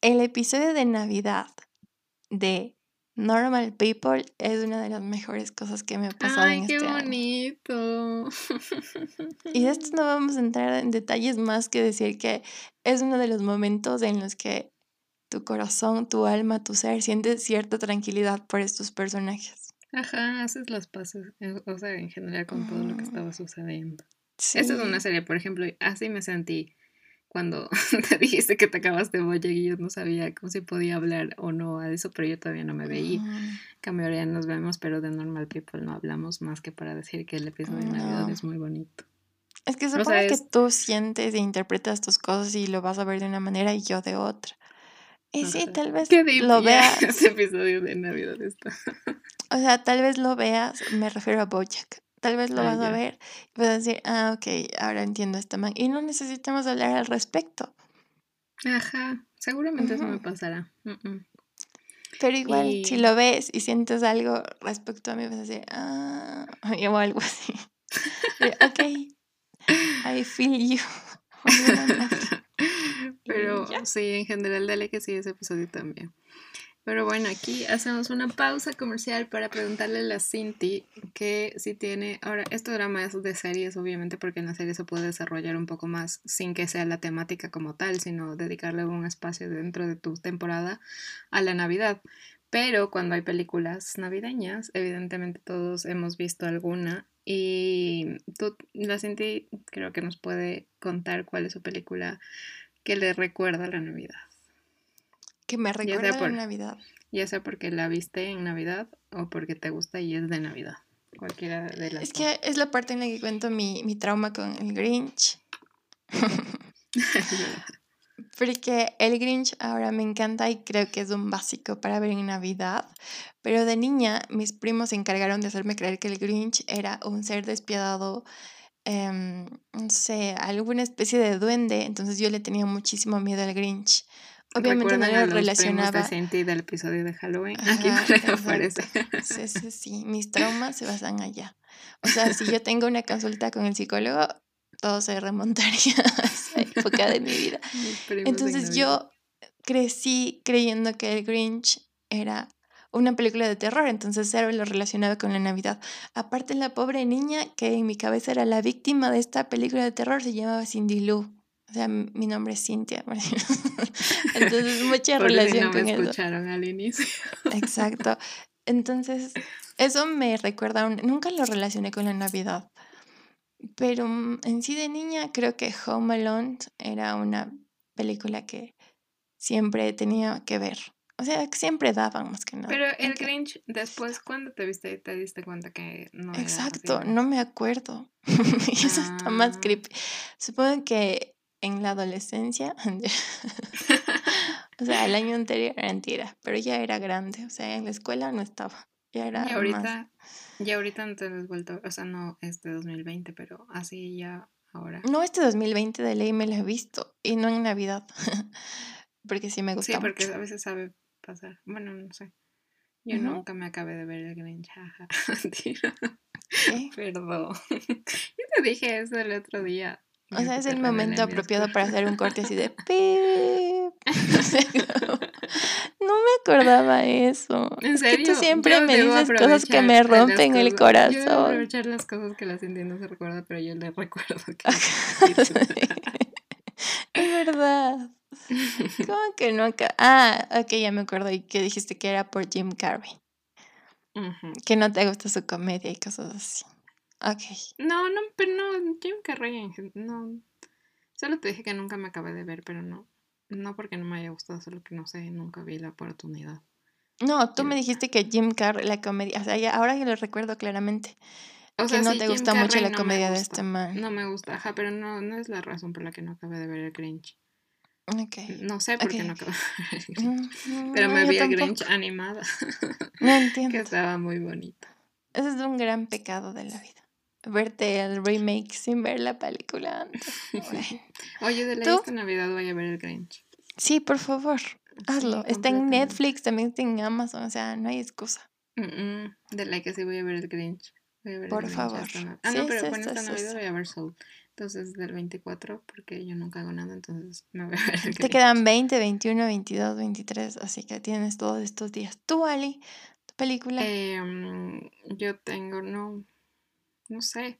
El episodio de Navidad de Normal People es una de las mejores cosas que me ha pasado Ay, en qué este año. bonito. [LAUGHS] Y de esto no vamos a entrar en detalles más que decir que es uno de los momentos en los que tu corazón, tu alma, tu ser siente cierta tranquilidad por estos personajes. Ajá, haces las paces, eh, o sea, en general con todo lo que Mm. estaba sucediendo. Sí. Esta es una serie, por ejemplo, así me sentí cuando [LAUGHS] te dijiste que te acabaste Boyack y yo no sabía cómo si podía hablar o no a eso, pero yo todavía no me veía. Ahora ya nos vemos, pero de Normal People no hablamos más que para decir que el episodio de Navidad No. es muy bonito. Es que sea, supongo que es- tú sientes e interpretas tus cosas y lo vas a ver de una manera y yo de otra. Y sí, tal vez Qué lo veas, Ese episodio de Navidad está. o sea, tal vez lo veas, me refiero a Bojack. Tal vez lo Ah, vas a ver y vas a decir, ah, ok, ahora entiendo esta man. Y no necesitamos hablar al respecto. Ajá, seguramente eso me pasará. Pero igual, si lo ves y sientes algo respecto a mí, vas a decir, ah, [LAUGHS] o algo así. Ok, I feel you. [LAUGHS] Pero sí, en general, dale que sí, ese episodio también. Pero bueno, aquí hacemos una pausa comercial para preguntarle a la Cinti que si tiene, ahora esto era más de series obviamente porque en la serie se puede desarrollar un poco más sin que sea la temática como tal, sino dedicarle un espacio dentro de tu temporada a la Navidad. Pero cuando hay películas navideñas, evidentemente todos hemos visto alguna y tú, la Cinti creo que nos puede contar cuál es su película que le recuerda la Navidad. Que me recuerda por- la Navidad. Ya sea porque la viste en Navidad o porque te gusta y es de Navidad. Cualquiera de las Es que es la parte en la que cuento mi, mi trauma con el Grinch. [LAUGHS] Porque el Grinch ahora me encanta y creo que es un básico para ver en Navidad. Pero de niña, mis primos se encargaron de hacerme creer que el Grinch era un ser despiadado, em, no sé, alguna especie de duende. Entonces yo le tenía muchísimo miedo al Grinch. Obviamente no lo relacionaba. De del episodio de Halloween. [LAUGHS] Aquí aparece. Sí, sí, sí. Mis traumas se basan allá. O sea, si yo tengo una consulta con el psicólogo, todo se remontaría [LAUGHS] a esa época de mi vida. [LAUGHS] Entonces yo crecí creyendo que el Grinch era una película de terror, entonces cero lo relacionaba con la Navidad. Aparte, la pobre niña que en mi cabeza era la víctima de esta película de terror se llamaba Cindy Lou. O sea, mi nombre es Cintia. [LAUGHS] Entonces, mucha relación no con me escucharon al inicio. Exacto. Entonces, eso me recuerda, nunca lo relacioné con la Navidad. Pero mm, en sí de niña creo que Home Alone era una película que siempre tenía que ver. O sea, siempre daban más que nada. Pero el Grinch, después, ¿cuándo te viste? ¿Te diste cuenta que no Exacto, no me acuerdo. [LAUGHS] eso está más ah. creepy. Supongo que en la adolescencia, [LAUGHS] o sea, el año anterior era mentira, pero ya era grande, o sea, en la escuela no estaba, ya era Y ahorita, ya ahorita no te has vuelto, o sea, no este 2020, pero así ya ahora. No, este 2020 de ley me lo he visto, y no en Navidad, [LAUGHS] porque sí me gusta Sí, porque a veces sabe pasar, bueno, no sé. Yo nunca me acabé de ver el Grinch, jaja, [LAUGHS] Perdón. [LAUGHS] Yo te dije eso el otro día. O sea, es el momento apropiado para hacer un corte así de [LAUGHS] No me acordaba eso. ¿En serio? tú siempre me dices cosas que me rompen el corazón. Yo debo aprovechar las cosas que las entiendo se recuerda, pero yo le recuerdo que. Es verdad. ¿Cómo que no acá? Ah, ok, ya me acuerdo. Y que dijiste que era por Jim Carrey. Que no te gusta su comedia y cosas así. Ok. No, no, pero no, Jim Carrey, no. Solo te dije que nunca me acabé de ver, pero no. No porque no me haya gustado, solo que no sé, nunca vi la oportunidad. No, tú me dijiste que Jim Carrey, la comedia, o sea, ya, ahora yo lo recuerdo claramente. O sea, que no te gusta mucho la comedia de este man. No me gusta, ajá, pero no, no es la razón por la que no acabé de ver el Grinch. Okay. No sé por qué no acabé de ver el Grinch. Mm, pero me vi el Grinch animada. [LAUGHS] No entiendo. que estaba muy bonita. Ese es un gran pecado de la vida verte el remake sin ver la película [LAUGHS] Oye, de la esta Navidad voy a ver el Grinch. Sí, por favor, hazlo. está en Netflix, también está en Amazon, o sea, no hay excusa. De la que sí voy a ver el Grinch. Por favor. Ah, no, pero bueno, esta Navidad voy a ver Soul. Entonces, del 24, porque yo nunca hago nada, entonces [LAUGHS] me voy a ver el. Te quedan 20, 21, 22, 23, así que tienes todos estos días. ¿Tú, Ali? ¿Tu película? Em, yo tengo, no, no sé.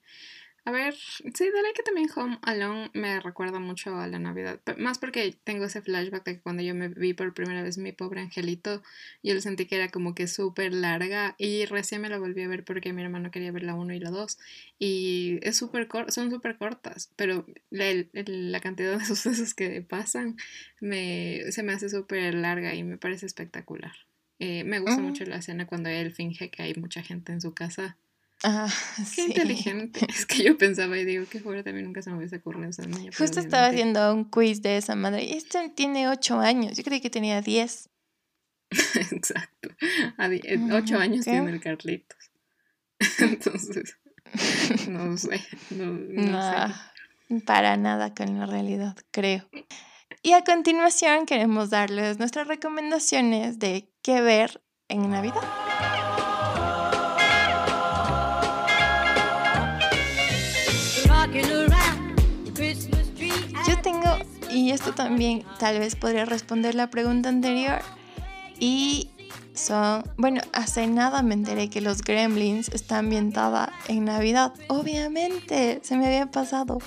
A ver, sí, de que también Home Alone me recuerda mucho a la Navidad. Más porque tengo ese flashback de que cuando yo me vi por primera vez mi pobre angelito, yo lo sentí que era como que súper larga y recién me la volví a ver porque mi hermano quería ver la 1 y la 2. Y es súper son súper cortas, pero la, cantidad de [LAUGHS] sucesos que pasan me, se me hace súper larga y me parece espectacular. Eh, me gusta mucho la escena cuando él finge que hay mucha gente en su casa Ah, [LAUGHS] qué inteligente. Es que yo pensaba y digo que fuera también nunca se me hubiese ocurrido esa Justo estaba haciendo un quiz de esa madre. Y este tiene ocho años. Yo creí que tenía diez. [LAUGHS] Exacto. Eh, ocho años tiene el Carlitos. [LAUGHS] Entonces, no sé. No, Para nada con la realidad, creo. Y a continuación queremos darles nuestras recomendaciones de qué ver en Navidad. Y esto también tal vez podría responder la pregunta anterior, y son, bueno, hace nada me enteré que los Gremlins está ambientada en Navidad. Obviamente, se me había pasado.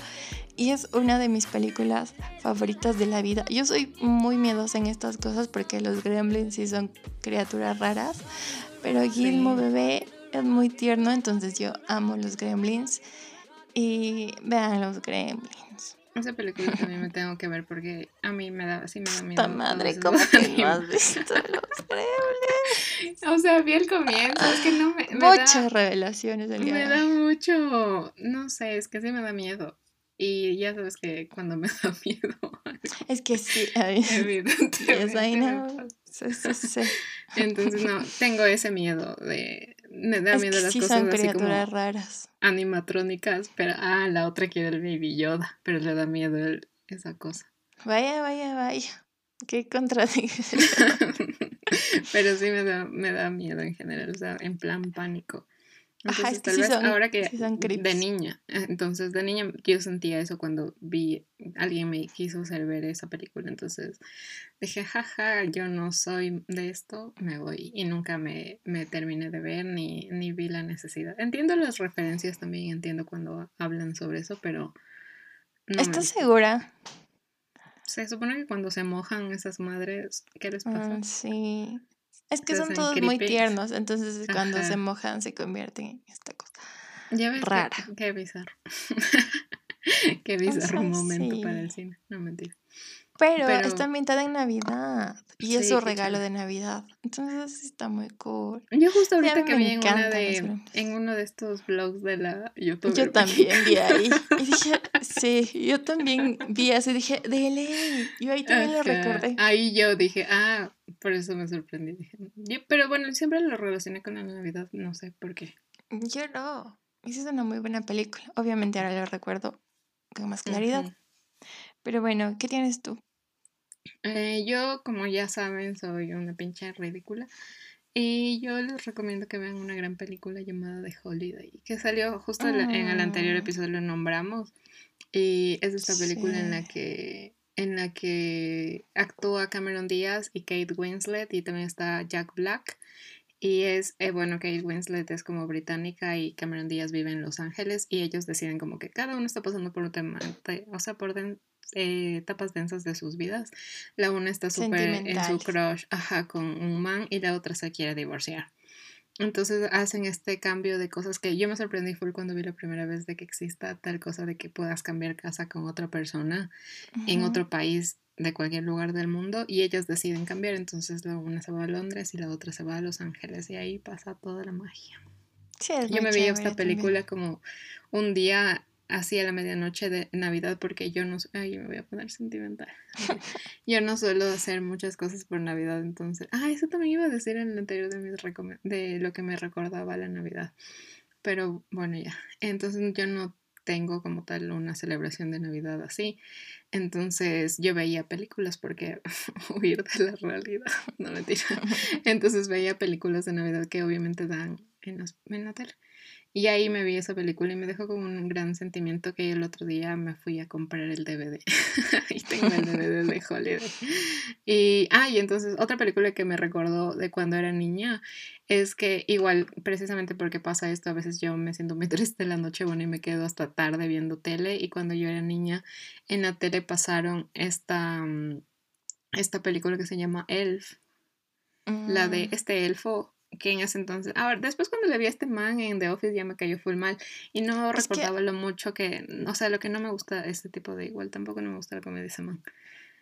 Y es una de mis películas favoritas de la vida. Yo soy muy miedosa en estas cosas porque los gremlins sí son criaturas raras. Pero Gilmo bebé es muy tierno, entonces yo amo los gremlins. Y vean los gremlins. Esa película también me tengo que ver porque a mí me da, sí me da miedo. Esta madre, ¿cómo que no has visto los Gremlins? O sea, vi el comienzo, es que no me. Muchas revelaciones del Me da mucho. No sé, es que sí me da miedo. Y ya sabes que cuando me [LAUGHS] da miedo. Es que sí, [LAUGHS] evidentemente. [LAUGHS] Sí, sí, sí. Entonces, no, tengo ese miedo de. Me da miedo las cosas así como raras. animatrónicas, pero ah, la otra quiere el Baby Yoda, pero le da miedo esa cosa. Vaya, vaya, vaya. Qué contradicción. [LAUGHS] pero sí me da, me da miedo en general, o sea, en plan pánico. Entonces, tal vez ahora que de niña, eh, entonces de niña yo sentía eso cuando vi, alguien me quiso hacer ver esa película, entonces dije, jaja, yo no soy de esto, me voy y nunca me, me terminé de ver ni, ni vi la necesidad. Entiendo las referencias también, entiendo cuando hablan sobre eso, pero... ¿Estás segura? Se supone que cuando se mojan esas madres, ¿qué les pasa? Ah, sí. Es que son todos muy tiernos, entonces cuando se mojan se convierten en esta cosa ya ves rara. Qué, bizarro. [LAUGHS] qué bizarro momento para el cine. No mentira. Pero, está ambientada en Navidad y es su regalo de Navidad. Entonces está muy cool. Yo justo ahorita que vi en, una de, en uno de estos blogs de la YouTube. Yo también vi ahí. Y dije, [LAUGHS] sí, yo también vi así. Dije, de ley. Yo ahí también lo recordé. Ahí yo dije, ah, por eso me sorprendí. Dije, pero bueno, siempre lo relacioné con la Navidad. No sé por qué. Yo no. Esa es una muy buena película. Obviamente ahora lo recuerdo con más claridad. Pero bueno, ¿qué tienes tú? Eh, yo, como ya saben, soy una pinche ridícula. Y yo les recomiendo que vean una gran película llamada The Holiday, que salió justo en el anterior ah. episodio, lo nombramos. Y es esta película en la que en la que actúa Cameron Díaz y Kate Winslet y también está Jack Black. Y es, eh, bueno, Kate Winslet es como británica y Cameron Díaz vive en Los Ángeles y ellos deciden como que cada uno está pasando por un tema, o sea, por eh, etapas densas de sus vidas. La una está súper en su crush, ajá, con un man y la otra se quiere divorciar. Entonces hacen este cambio de cosas que yo me sorprendí fue cuando vi la primera vez de que exista tal cosa de que puedas cambiar casa con otra persona en otro país de cualquier lugar del mundo y ellas deciden cambiar. Entonces la una se va a Londres y la otra se va a Los Ángeles y ahí pasa toda la magia. yo me vi esta película como un día así a la medianoche de Navidad porque yo no ay me voy a poner sentimental. [LAUGHS] Yo no suelo hacer muchas cosas por Navidad entonces ah eso también iba a decir en el anterior de mis de lo que me recordaba la Navidad pero bueno ya entonces yo no tengo como tal una celebración de Navidad así entonces yo veía películas porque [LAUGHS] huir de la realidad [LAUGHS] no mentira entonces veía películas de Navidad que obviamente dan en, en la tele y ahí me vi esa película y me dejó con un gran sentimiento que el otro día me fui a comprar el DVD. y [LAUGHS] tengo el DVD de [LAUGHS] Holiday. Y, ah, y entonces otra película que me recordó de cuando era niña es que igual, precisamente porque pasa esto, a veces yo me siento muy [LAUGHS] triste la noche, bueno, y me quedo hasta tarde viendo tele. Y cuando yo era niña, en la tele pasaron esta, mm, esta película que se llama Elf. La de mm. este elfo que en ese entonces, a ver, después cuando le vi a este man en The Office ya me cayó full mal y no recordaba lo mucho que, o sea, lo que no me gusta este tipo de igual, tampoco no me gusta la comedia de ese man.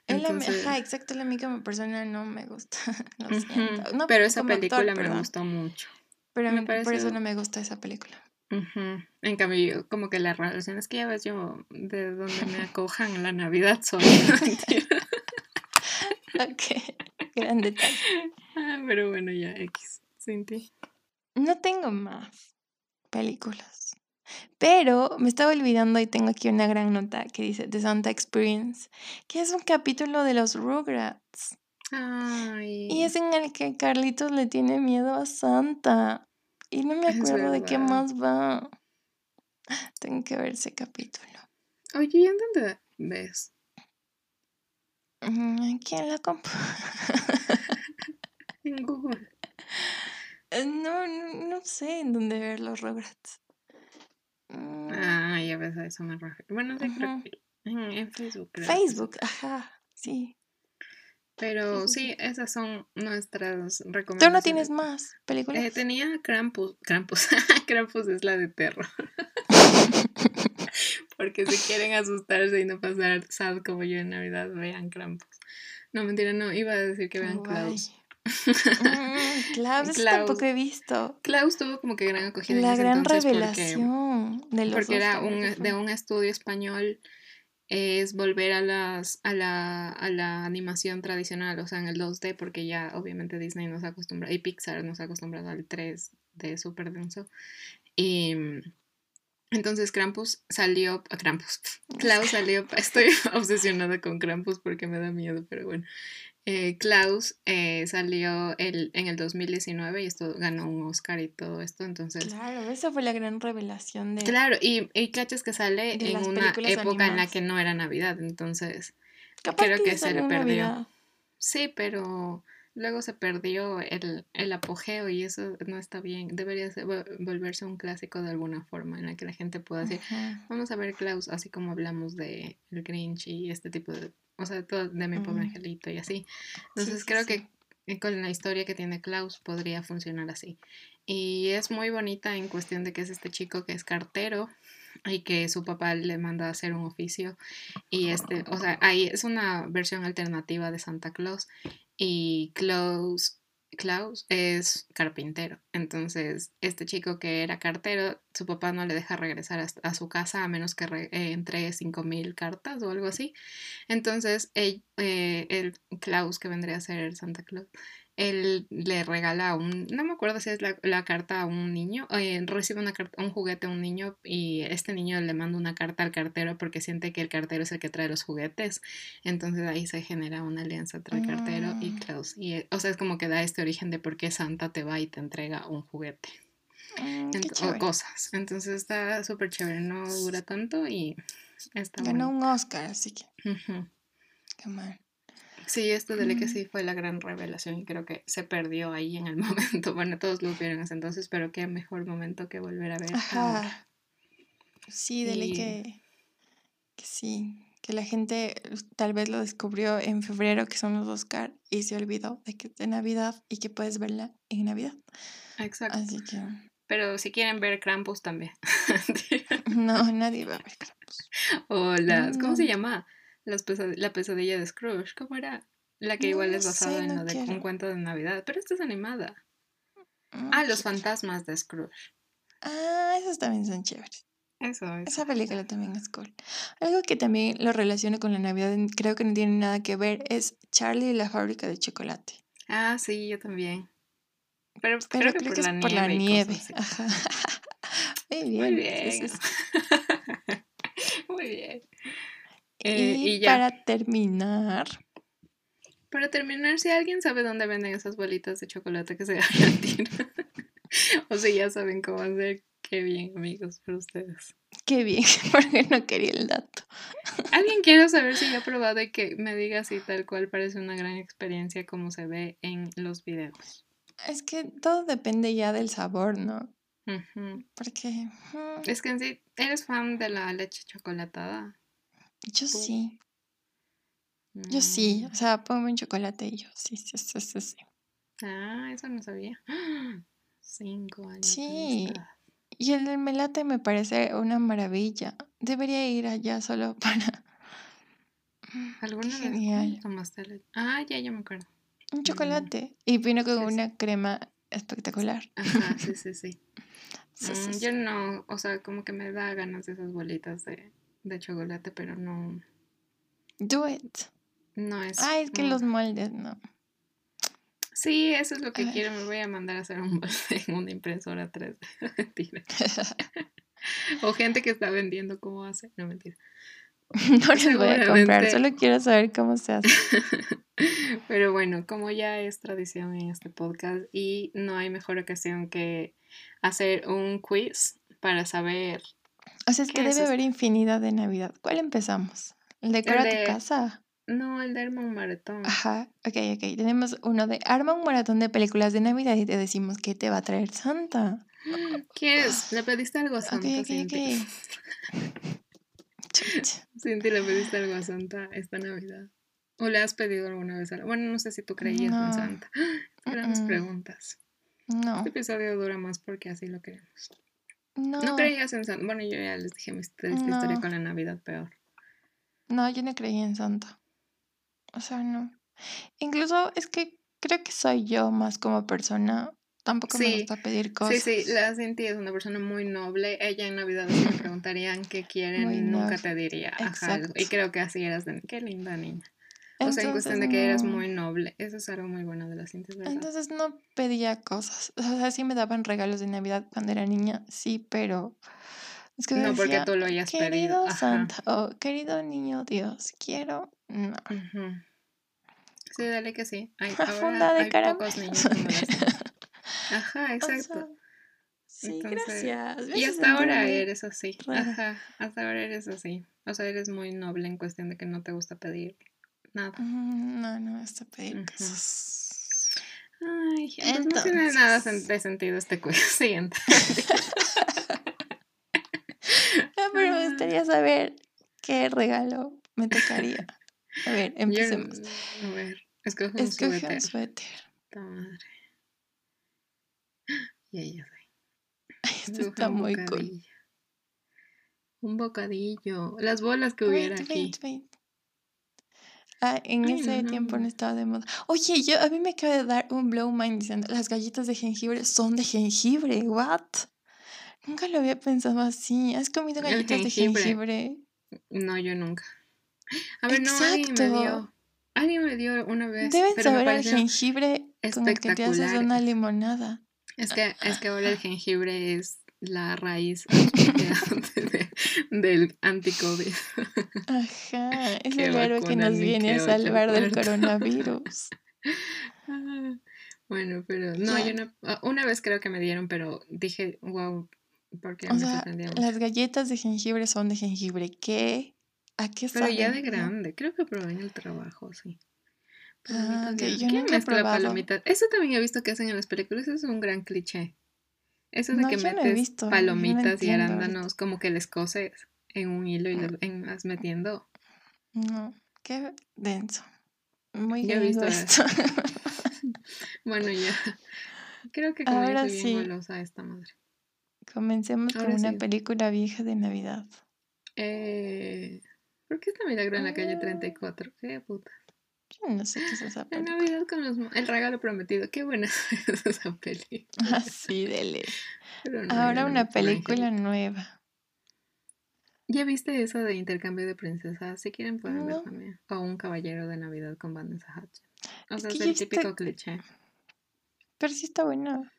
Entonces, ajá, exacto, la mí como persona no me gusta, [LAUGHS] lo siento. No, pero esa película me gustó mucho. Pero a mí por eso no me gusta esa película. En cambio, como que la relación es que ya ves yo de donde me [LAUGHS] acojan la Navidad soy. [LAUGHS] ok, gran detalle. Ah, pero bueno, ya, X. No tengo más películas. Pero me estaba olvidando y tengo aquí una gran nota que dice The Santa Experience, que es un capítulo de los Rugrats. Y es en el que Carlitos le tiene miedo a Santa. Y no me acuerdo de qué más va. Tengo que ver ese capítulo. Oye, ¿y en dónde ves? Mm, aquí en la compu. [LAUGHS] en Google. Eh, no, no, no sé en dónde ver los Rugrats. Mm. Ah, ya ves, a eso me refiero. Bueno, sí, creo que en, Facebook. Facebook, ajá, sí. Pero sí, esas son nuestras recomendaciones. ¿Tú no tienes más películas? Eh, tenía Krampus. Krampus. [LAUGHS] Krampus es la de terror. [LAUGHS] [LAUGHS] Porque si quieren asustarse y no pasar sad como yo en Navidad, vean Krampus. No, mentira, no. Iba a decir que vean Klaus. Mm, [LAUGHS] Klaus, tampoco he visto. Klaus tuvo como que gran acogida. La gran revelación de los Porque era un, de un estudio español es volver a las a la, a la animación tradicional, o sea, en el 2D, porque ya obviamente Disney nos acostumbra y Pixar nos ha acostumbrado al 3D súper denso. Y entonces Krampus salió, Krampus, Klaus salió, [LAUGHS] estoy obsesionada con Krampus porque me da miedo, pero bueno. Eh, Klaus eh, salió el, en el 2019 y esto ganó un Oscar y todo esto, entonces... Claro, esa fue la gran revelación de... Claro, y, y cachas que sale en una época en la que no era Navidad, entonces creo que, se le perdió. Sí, pero luego se perdió el, el, apogeo y eso no está bien. Debería volverse un clásico de alguna forma en la que la gente pueda decir, vamos a ver Klaus, así como hablamos de el Grinch y este tipo de o sea, todo de mi pobre angelito y así. Entonces creo que con la historia que tiene Klaus podría funcionar así. Y es muy bonita en cuestión de que es este chico que es cartero y que su papá le manda a hacer un oficio y este, o sea, ahí es una versión alternativa de Santa Claus y Klaus Klaus es carpintero. Entonces, este chico que era cartero, su papá no le deja regresar a, su casa a menos que eh, entregue 5000 cartas o algo así. Entonces, eh, el Klaus, que vendría a ser Santa Claus, él le regala un, no me acuerdo si es la, carta a un niño, eh, recibe una carta, un juguete a un niño y este niño le manda una carta al cartero porque siente que el cartero es el que trae los juguetes. Entonces ahí se genera una alianza entre el cartero y mm. Klaus. Y, eh, o sea, es como que da este origen de por qué Santa te va y te entrega un juguete. Mm, o cosas. Entonces está súper chévere, no dura tanto y está Ganó un Oscar, así que. Qué mal. Sí, esto de que sí fue la gran revelación y creo que se perdió ahí en el [LAUGHS] momento. Bueno, todos lo vieron ese entonces, pero qué mejor momento que volver a ver. Ajá. Sí, dele que, que sí, que la gente tal vez lo descubrió en febrero, que son los Oscar, y se olvidó de que es de Navidad y que puedes verla en Navidad. Exacto. Así que... Pero si quieren ver Krampus también. [LAUGHS] [LAUGHS] no, nadie va a ver Krampus. O las, ¿cómo se llama? La pesadilla de Scrooge, ¿cómo era? La que igual es basada en lo de un cuento de Navidad, pero esta es animada. Mm, ah, los fantasmas de Scrooge. Ah, esos también son chéveres. Eso, eso. Esa película también es cool. Algo que también lo relaciona con la Navidad, creo que no tiene nada que ver, es Charlie y la fábrica de chocolate. Ah, sí, yo también. Pero, creo, que, por, la por, la nieve. Ajá. [LAUGHS] Muy bien. [LAUGHS] Muy bien. Muy bien. Eh, y, para terminar. Para terminar, si alguien sabe dónde venden esas bolitas de chocolate que se [LAUGHS] vayan [LAUGHS] o si ya saben cómo hacer, qué bien, amigos, por ustedes. Qué bien, [LAUGHS] porque no quería el dato. Alguien quiere saber si ya ha probado y que me diga si tal cual parece una gran experiencia como se ve en los videos. Es que todo depende ya del sabor, ¿no? Porque... Es que en sí, ¿eres fan de la leche chocolatada? Yo sí. Yo sí, mm. o sea, pongo un chocolate y yo sí, sí, sí, sí, sí. Ah, eso no sabía. [GASPS] Cinco años. Sí. Y el del melate me parece una maravilla. Debería ir allá solo [LAUGHS] para. ¿Alguna Genial. vez tomaste Ah, ya, ya me acuerdo. Un mm. chocolate. Y vino con una crema espectacular. Ajá, sí, sí, sí. [LAUGHS] Mm, yo no, o sea, como que me da ganas de esas bolitas de de chocolate, pero no. Do it. No es. Ay, es que los moldes, no. Sí, eso es lo que quiero. Me voy a mandar a hacer un molde en una impresora 3D. [LAUGHS] mentira. [LAUGHS] o gente que está vendiendo cómo hace. No, mentira. No les voy a comprar, solo quiero saber cómo se hace. [LAUGHS] Pero bueno, como ya es tradición en este podcast y no hay mejor ocasión que hacer un quiz para saber o sea, es que debe haber infinidad de Navidad. ¿Cuál empezamos? ¿El de Cara tu casa? No, el de Arma un maratón. Ajá, ok, ok. Tenemos uno de Arma un maratón de películas de Navidad y te decimos que te va a traer Santa. [GASPS] ¿Qué es? ¿Le pediste algo a Santa? Ok, ok, [LAUGHS] ok. Cinti, ¿le pediste algo a Santa esta Navidad? ¿O le has pedido alguna vez algo? Bueno, no sé si tú creías en Santa. [GASPS] Grandes preguntas. No. Este episodio dura más porque así lo queremos. No. creías en Santa. Bueno, yo ya les dije mi historia con la Navidad peor. No, yo no creía en Santa. O sea, no. Incluso es que creo que soy yo más como persona. Tampoco me gusta pedir cosas. Sí, sí, la Cinti es una persona muy noble. Ella en Navidad me [LAUGHS] preguntarían qué quieren y nunca te diría ajá, Y creo que así eras de qué linda niña. O sea, en cuestión de que eras muy noble. Eso es algo muy bueno de la Cinti, ¿verdad? Entonces no pedía cosas. O sea, sí me daban regalos de Navidad cuando era niña, sí, pero... Es que no porque tú lo hayas querido Santa, o querido niño Dios, quiero... No. Sí, dale que sí. [LAUGHS] Hay, ahora hay pocos niños como [LAUGHS] Ajá, exacto. sí, gracias. Y hasta ahora eres así. Ajá, hasta ahora eres así. O sea, eres muy noble en cuestión de que no te gusta pedir nada. No, no me gusta pedir cosas. Ay, entonces, no tiene nada de sentido este quiz. [LAUGHS] Siguiente. no, [LAUGHS] pero me gustaría saber qué regalo me tocaría. A ver, [LAUGHS] empecemos. a ver, escoge un escoge suéter. [GASPS] Un suéter. madre. Y ella Esto está muy cool. Un bocadillo. Las bolas que hubiera aquí. Ah, en ese tiempo no estaba de moda. Oye, yo a mí me acaba de dar un blow mind diciendo, las galletas de jengibre son de jengibre. What? Nunca lo había pensado así. ¿Has comido galletas de jengibre? No, yo nunca. A ver, no, alguien me dio. Alguien me dio una vez. Deben saber el jengibre con el que te haces una limonada. Es que, es que ahora el jengibre es la raíz [LAUGHS] del anti-COVID. Ajá, es el héroe que nos viene a salvar del coronavirus. [LAUGHS] bueno, pero no, yo no, ah, una vez creo que me dieron, pero dije, wow, porque o me sea, Las galletas de jengibre son de jengibre, ¿qué? ¿A qué Pero ya de grande, creo que probé en el trabajo, sí. Ah, ¿Quién mezcla palomitas? Eso también he visto que hacen en las películas, eso es un gran cliché. Eso de que metes palomitas y arándanos, como que les coses en un hilo y los mm. vas metiendo. No, qué denso. Muy ya he visto esto. [LAUGHS] bueno, ya. Creo que Ahora bien golosa esta madre. Comencemos con una película vieja de Navidad. Eh, ¿Por qué está Milagro en la calle 34? Ah. Qué puta. No sé qué es esa película. Navidad con los... El regalo prometido. Qué buena es esa película. Así, dele. Ahora una película nueva. ¿Ya viste esa de intercambio de princesas? Si quieren pueden ver también. O un caballero de Navidad con Vanessa Hudgens. O sea, es, el típico cliché. Pero sí está buena.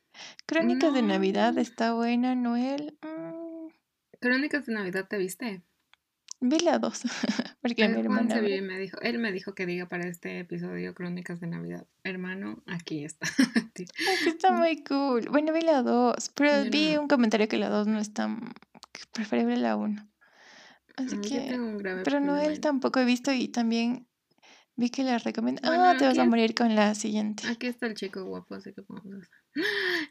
Crónicas de Navidad está buena, Noel. Mm. Crónicas de Navidad, ¿te viste? Vi la dos. [LAUGHS] Porque mi hermana. me dijo, él me dijo que diga para este episodio Crónicas de Navidad. Hermano, aquí está. [LAUGHS] aquí está muy cool. Bueno, vi la dos, pero vi un comentario que la dos no es tan preferible la uno. Así que. pero no, él tampoco he visto y también vi que la recomienda. ah, te vas a morir con la siguiente. Aquí está el chico guapo, así que podemos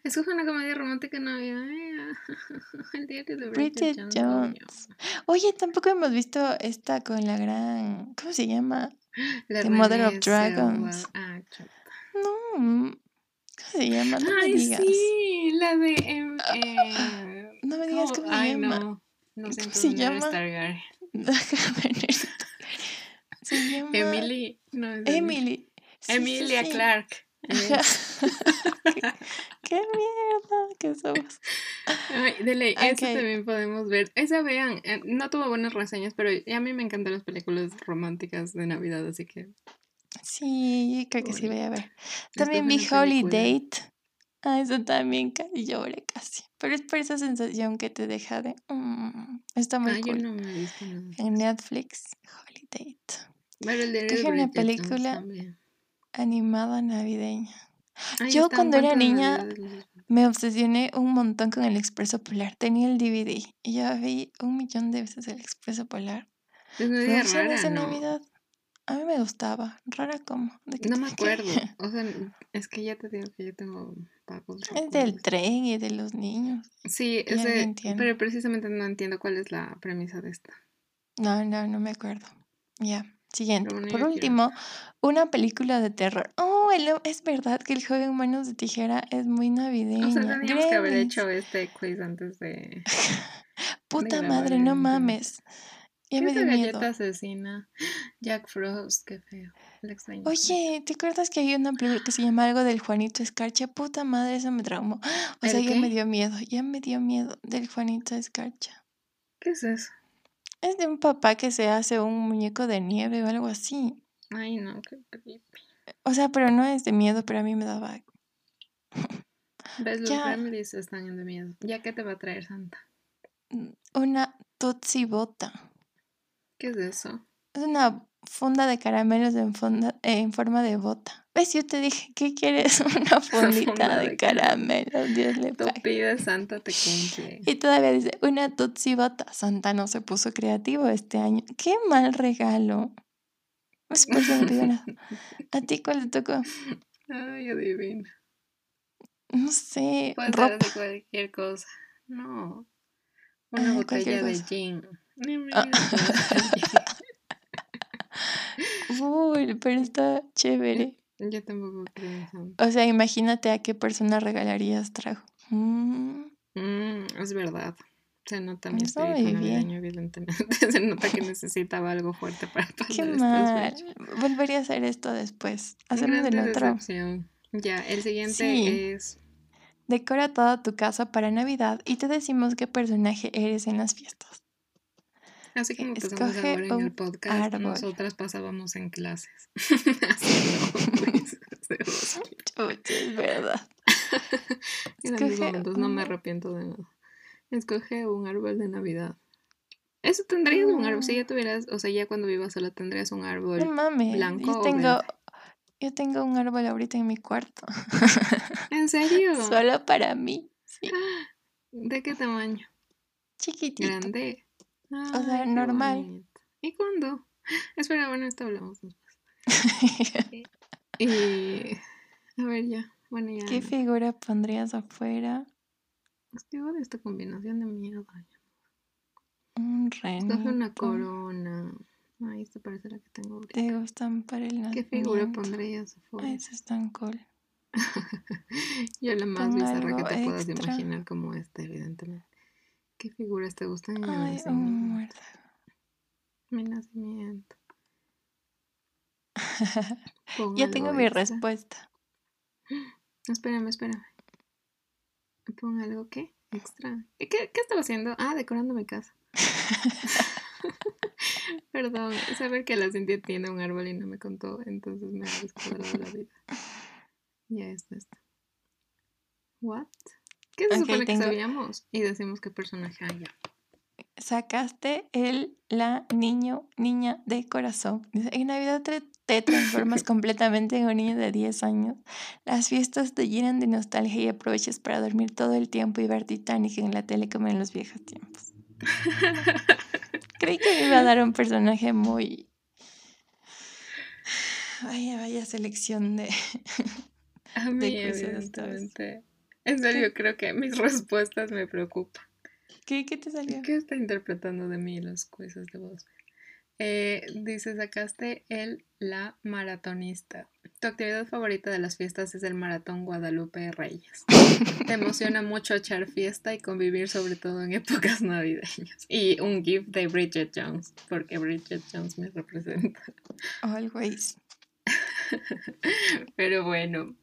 es una comedia romántica navideña. [LAUGHS] El diario de Bridget, Jones. Oye, tampoco hemos visto esta con la gran. ¿Cómo se llama? [GASPS] The Mother of Dragons. Ah, no. ¿Cómo se llama? No Ay, me digas. Sí, la de. Ah, eh, no me digas cómo, se llama. No, no sé ¿Cómo se llama? [LAUGHS] [LAUGHS] se llama. Emily. No, Emily. Emilia Clark. [LAUGHS] qué, mierda que somos. Ay, de ley, eso también podemos ver. Esa vean, eh, no tuvo buenas reseñas, pero a mí me encantan las películas románticas de Navidad, así que. Sí, creo que sí voy a ver. También vi Holiday. Ah, eso también casi lloré casi. Pero es por esa sensación que te deja de. Mm, está muy ah, no me he visto En Netflix, Holiday. Bueno, el de una película animada navideña. Yo cuando era niña me obsesioné un montón con el Expreso Polar. Tenía el DVD y ya vi un millón de veces el Expreso Polar. Es media rara, de Navidad. A mí me gustaba. Rara como. no me [LAUGHS] acuerdo. O sea, es que ya te digo que yo tengo pagos. Es del tren y de los niños. Sí, es de, pero precisamente no entiendo cuál es la premisa de esta. No, no, no me acuerdo. Ya. Siguiente. Por último, una película de terror. Oh, es verdad que el joven manos de tijera es muy navideño. O sea, teníamos que haber hecho este quiz antes de. [LAUGHS] Puta madre, no mames. Ya me dio miedo. galleta asesina. [GASPS] Jack Frost, qué feo. Oye, ¿te acuerdas que hay una película que se llama algo del Juanito Escarcha? Puta madre, eso me traumó. [GASPS] O sea, ya me dio miedo, ya me dio miedo del Juanito Escarcha. ¿Qué es eso? Es de un papá que se hace un muñeco de nieve o algo así. Ay, no, qué creepy. O sea, pero no es de miedo, pero a mí me daba. ¿Ves? [LAUGHS] Los families están de miedo. ¿Ya qué te va a traer Santa? Mm, una Tootsie Bota. ¿Qué es eso? Es una funda de caramelos en, en forma de bota. ¿Ves? Yo te dije, ¿qué quieres? [LAUGHS] Una [LAUGHS] fundita de, caramelos. Dios le pague. pide Santa te cumple. Y todavía dice, una Tootsie Bota. Santa no se puso creativo este año. ¡Qué mal regalo! Pues, pues, ¿A ti cuál te tocó? Ay, adivina. No sé. Puede ropa. de cualquier cosa. No. Una ah, botella de gin. Ah. [LAUGHS] Uy, pero está chévere. Yo tampoco creo eso. O sea, imagínate a qué persona regalarías trago. Mm. Mm, es verdad. Se nota mi espíritu navideño, evidentemente. [LAUGHS] Se nota que necesitaba algo fuerte para [LAUGHS] pasar Qué mal. Volvería a hacer esto después. Hacerlo del otro. Ya, el siguiente es... Decora toda tu casa para Navidad y te decimos qué personaje eres en las fiestas. Así como pasamos ahora en el podcast, nosotras pasábamos en clases. [LAUGHS] [LAUGHS] [LAUGHS] es verdad. no me arrepiento de nada. Escoge un árbol de Navidad. Eso tendrías un árbol. Si ya tuvieras, o sea, ya cuando vivas sola tendrías un árbol blanco. Yo tengo, yo tengo un árbol ahorita en mi cuarto. ¿En serio? Solo para mí. [GASPS] ¿De qué tamaño? Chiquitito. Grande o sea, normal. ¿Y cuándo? [LAUGHS] Espera, bueno, esto hablamos después. y. [LAUGHS] A ver, ya. Bueno, ya. ¿Qué figura pondrías afuera? Estoy de esta combinación de miedo. Un reno. Escoge una corona. Ay, esto parece la que tengo ahorita. ¿Te gustan para el ¿Qué figura pondrías afuera? Ay, eso es tan cool. [LAUGHS] Yo la más bizarra que te puedas imaginar como esta, evidentemente. ¿Qué figuras te gustan en Ay, mi Mi nacimiento. [LAUGHS] ya tengo mi respuesta. [GASPS] Espérame, espérame. Pon algo que extra. ¿Qué, ¿Qué, estaba haciendo? Ah, decorando mi casa. [LAUGHS] [LAUGHS] Perdón, saber que la Cintia tiene un árbol y no me contó, entonces me ha descuadrado la vida. Ya está, está. ¿What? ¿Qué se supone que sabíamos? Y decimos qué personaje hay Sacaste el, la, niño, niña de corazón. En Navidad te, transformas [LAUGHS] completamente en un niño de 10 años. Las fiestas te llenan de nostalgia y aprovechas para dormir todo el tiempo y ver Titanic en la tele como en los viejos tiempos. [LAUGHS] Creí que me iba a dar un personaje muy... Vaya, vaya selección de... A mí, de. En serio, creo que mis [LAUGHS] respuestas me preocupan. ¿Qué, qué te salió? ¿Qué está interpretando de mí los jueces de voz? Eh, dice, sacaste el la maratonista. Tu actividad favorita de las fiestas es el maratón Guadalupe Reyes. [LAUGHS] Te emociona mucho echar fiesta y convivir sobre todo en épocas navideñas. Y un gift de Bridget Jones, porque Bridget Jones me representa. Always. [LAUGHS] Pero bueno,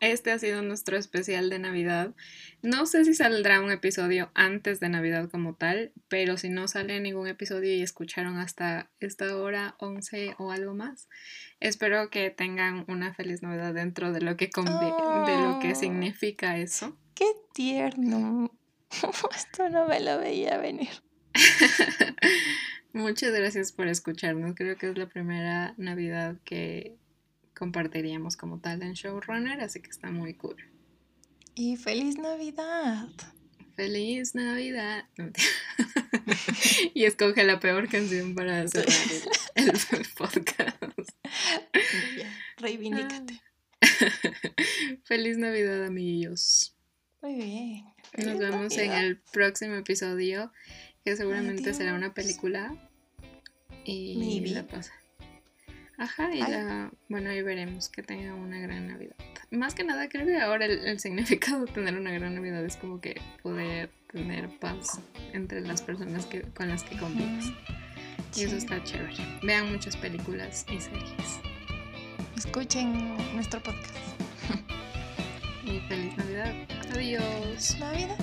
este ha sido nuestro especial de Navidad. No sé si saldrá un episodio antes de Navidad como tal, pero si no sale ningún episodio y escucharon hasta esta hora 11 o algo más, espero que tengan una feliz Navidad dentro de lo que, de lo que oh. significa eso. ¡Qué tierno! [LAUGHS] Esto no me lo veía venir. [LAUGHS] Muchas gracias por escucharnos. Creo que es la primera Navidad que compartiríamos como tal en Showrunner, así que está muy cool. Y feliz Navidad. Feliz Navidad. [LAUGHS] y escoge la peor canción para cerrar el, [LAUGHS] podcast. [LAUGHS] reivindícate. Feliz Navidad, amiguillos. Muy bien. Nos vemos en el próximo episodio, que seguramente será una película. Y la pasa. Ajá, y ya, bueno, ahí veremos que tenga una gran Navidad. Más que nada, creo que ahora el, significado de tener una gran Navidad es como que poder tener paz entre las personas que, con las que convives. Y eso está chévere. Vean muchas películas y series. Escuchen nuestro podcast. y feliz Navidad. Adiós. Navidad.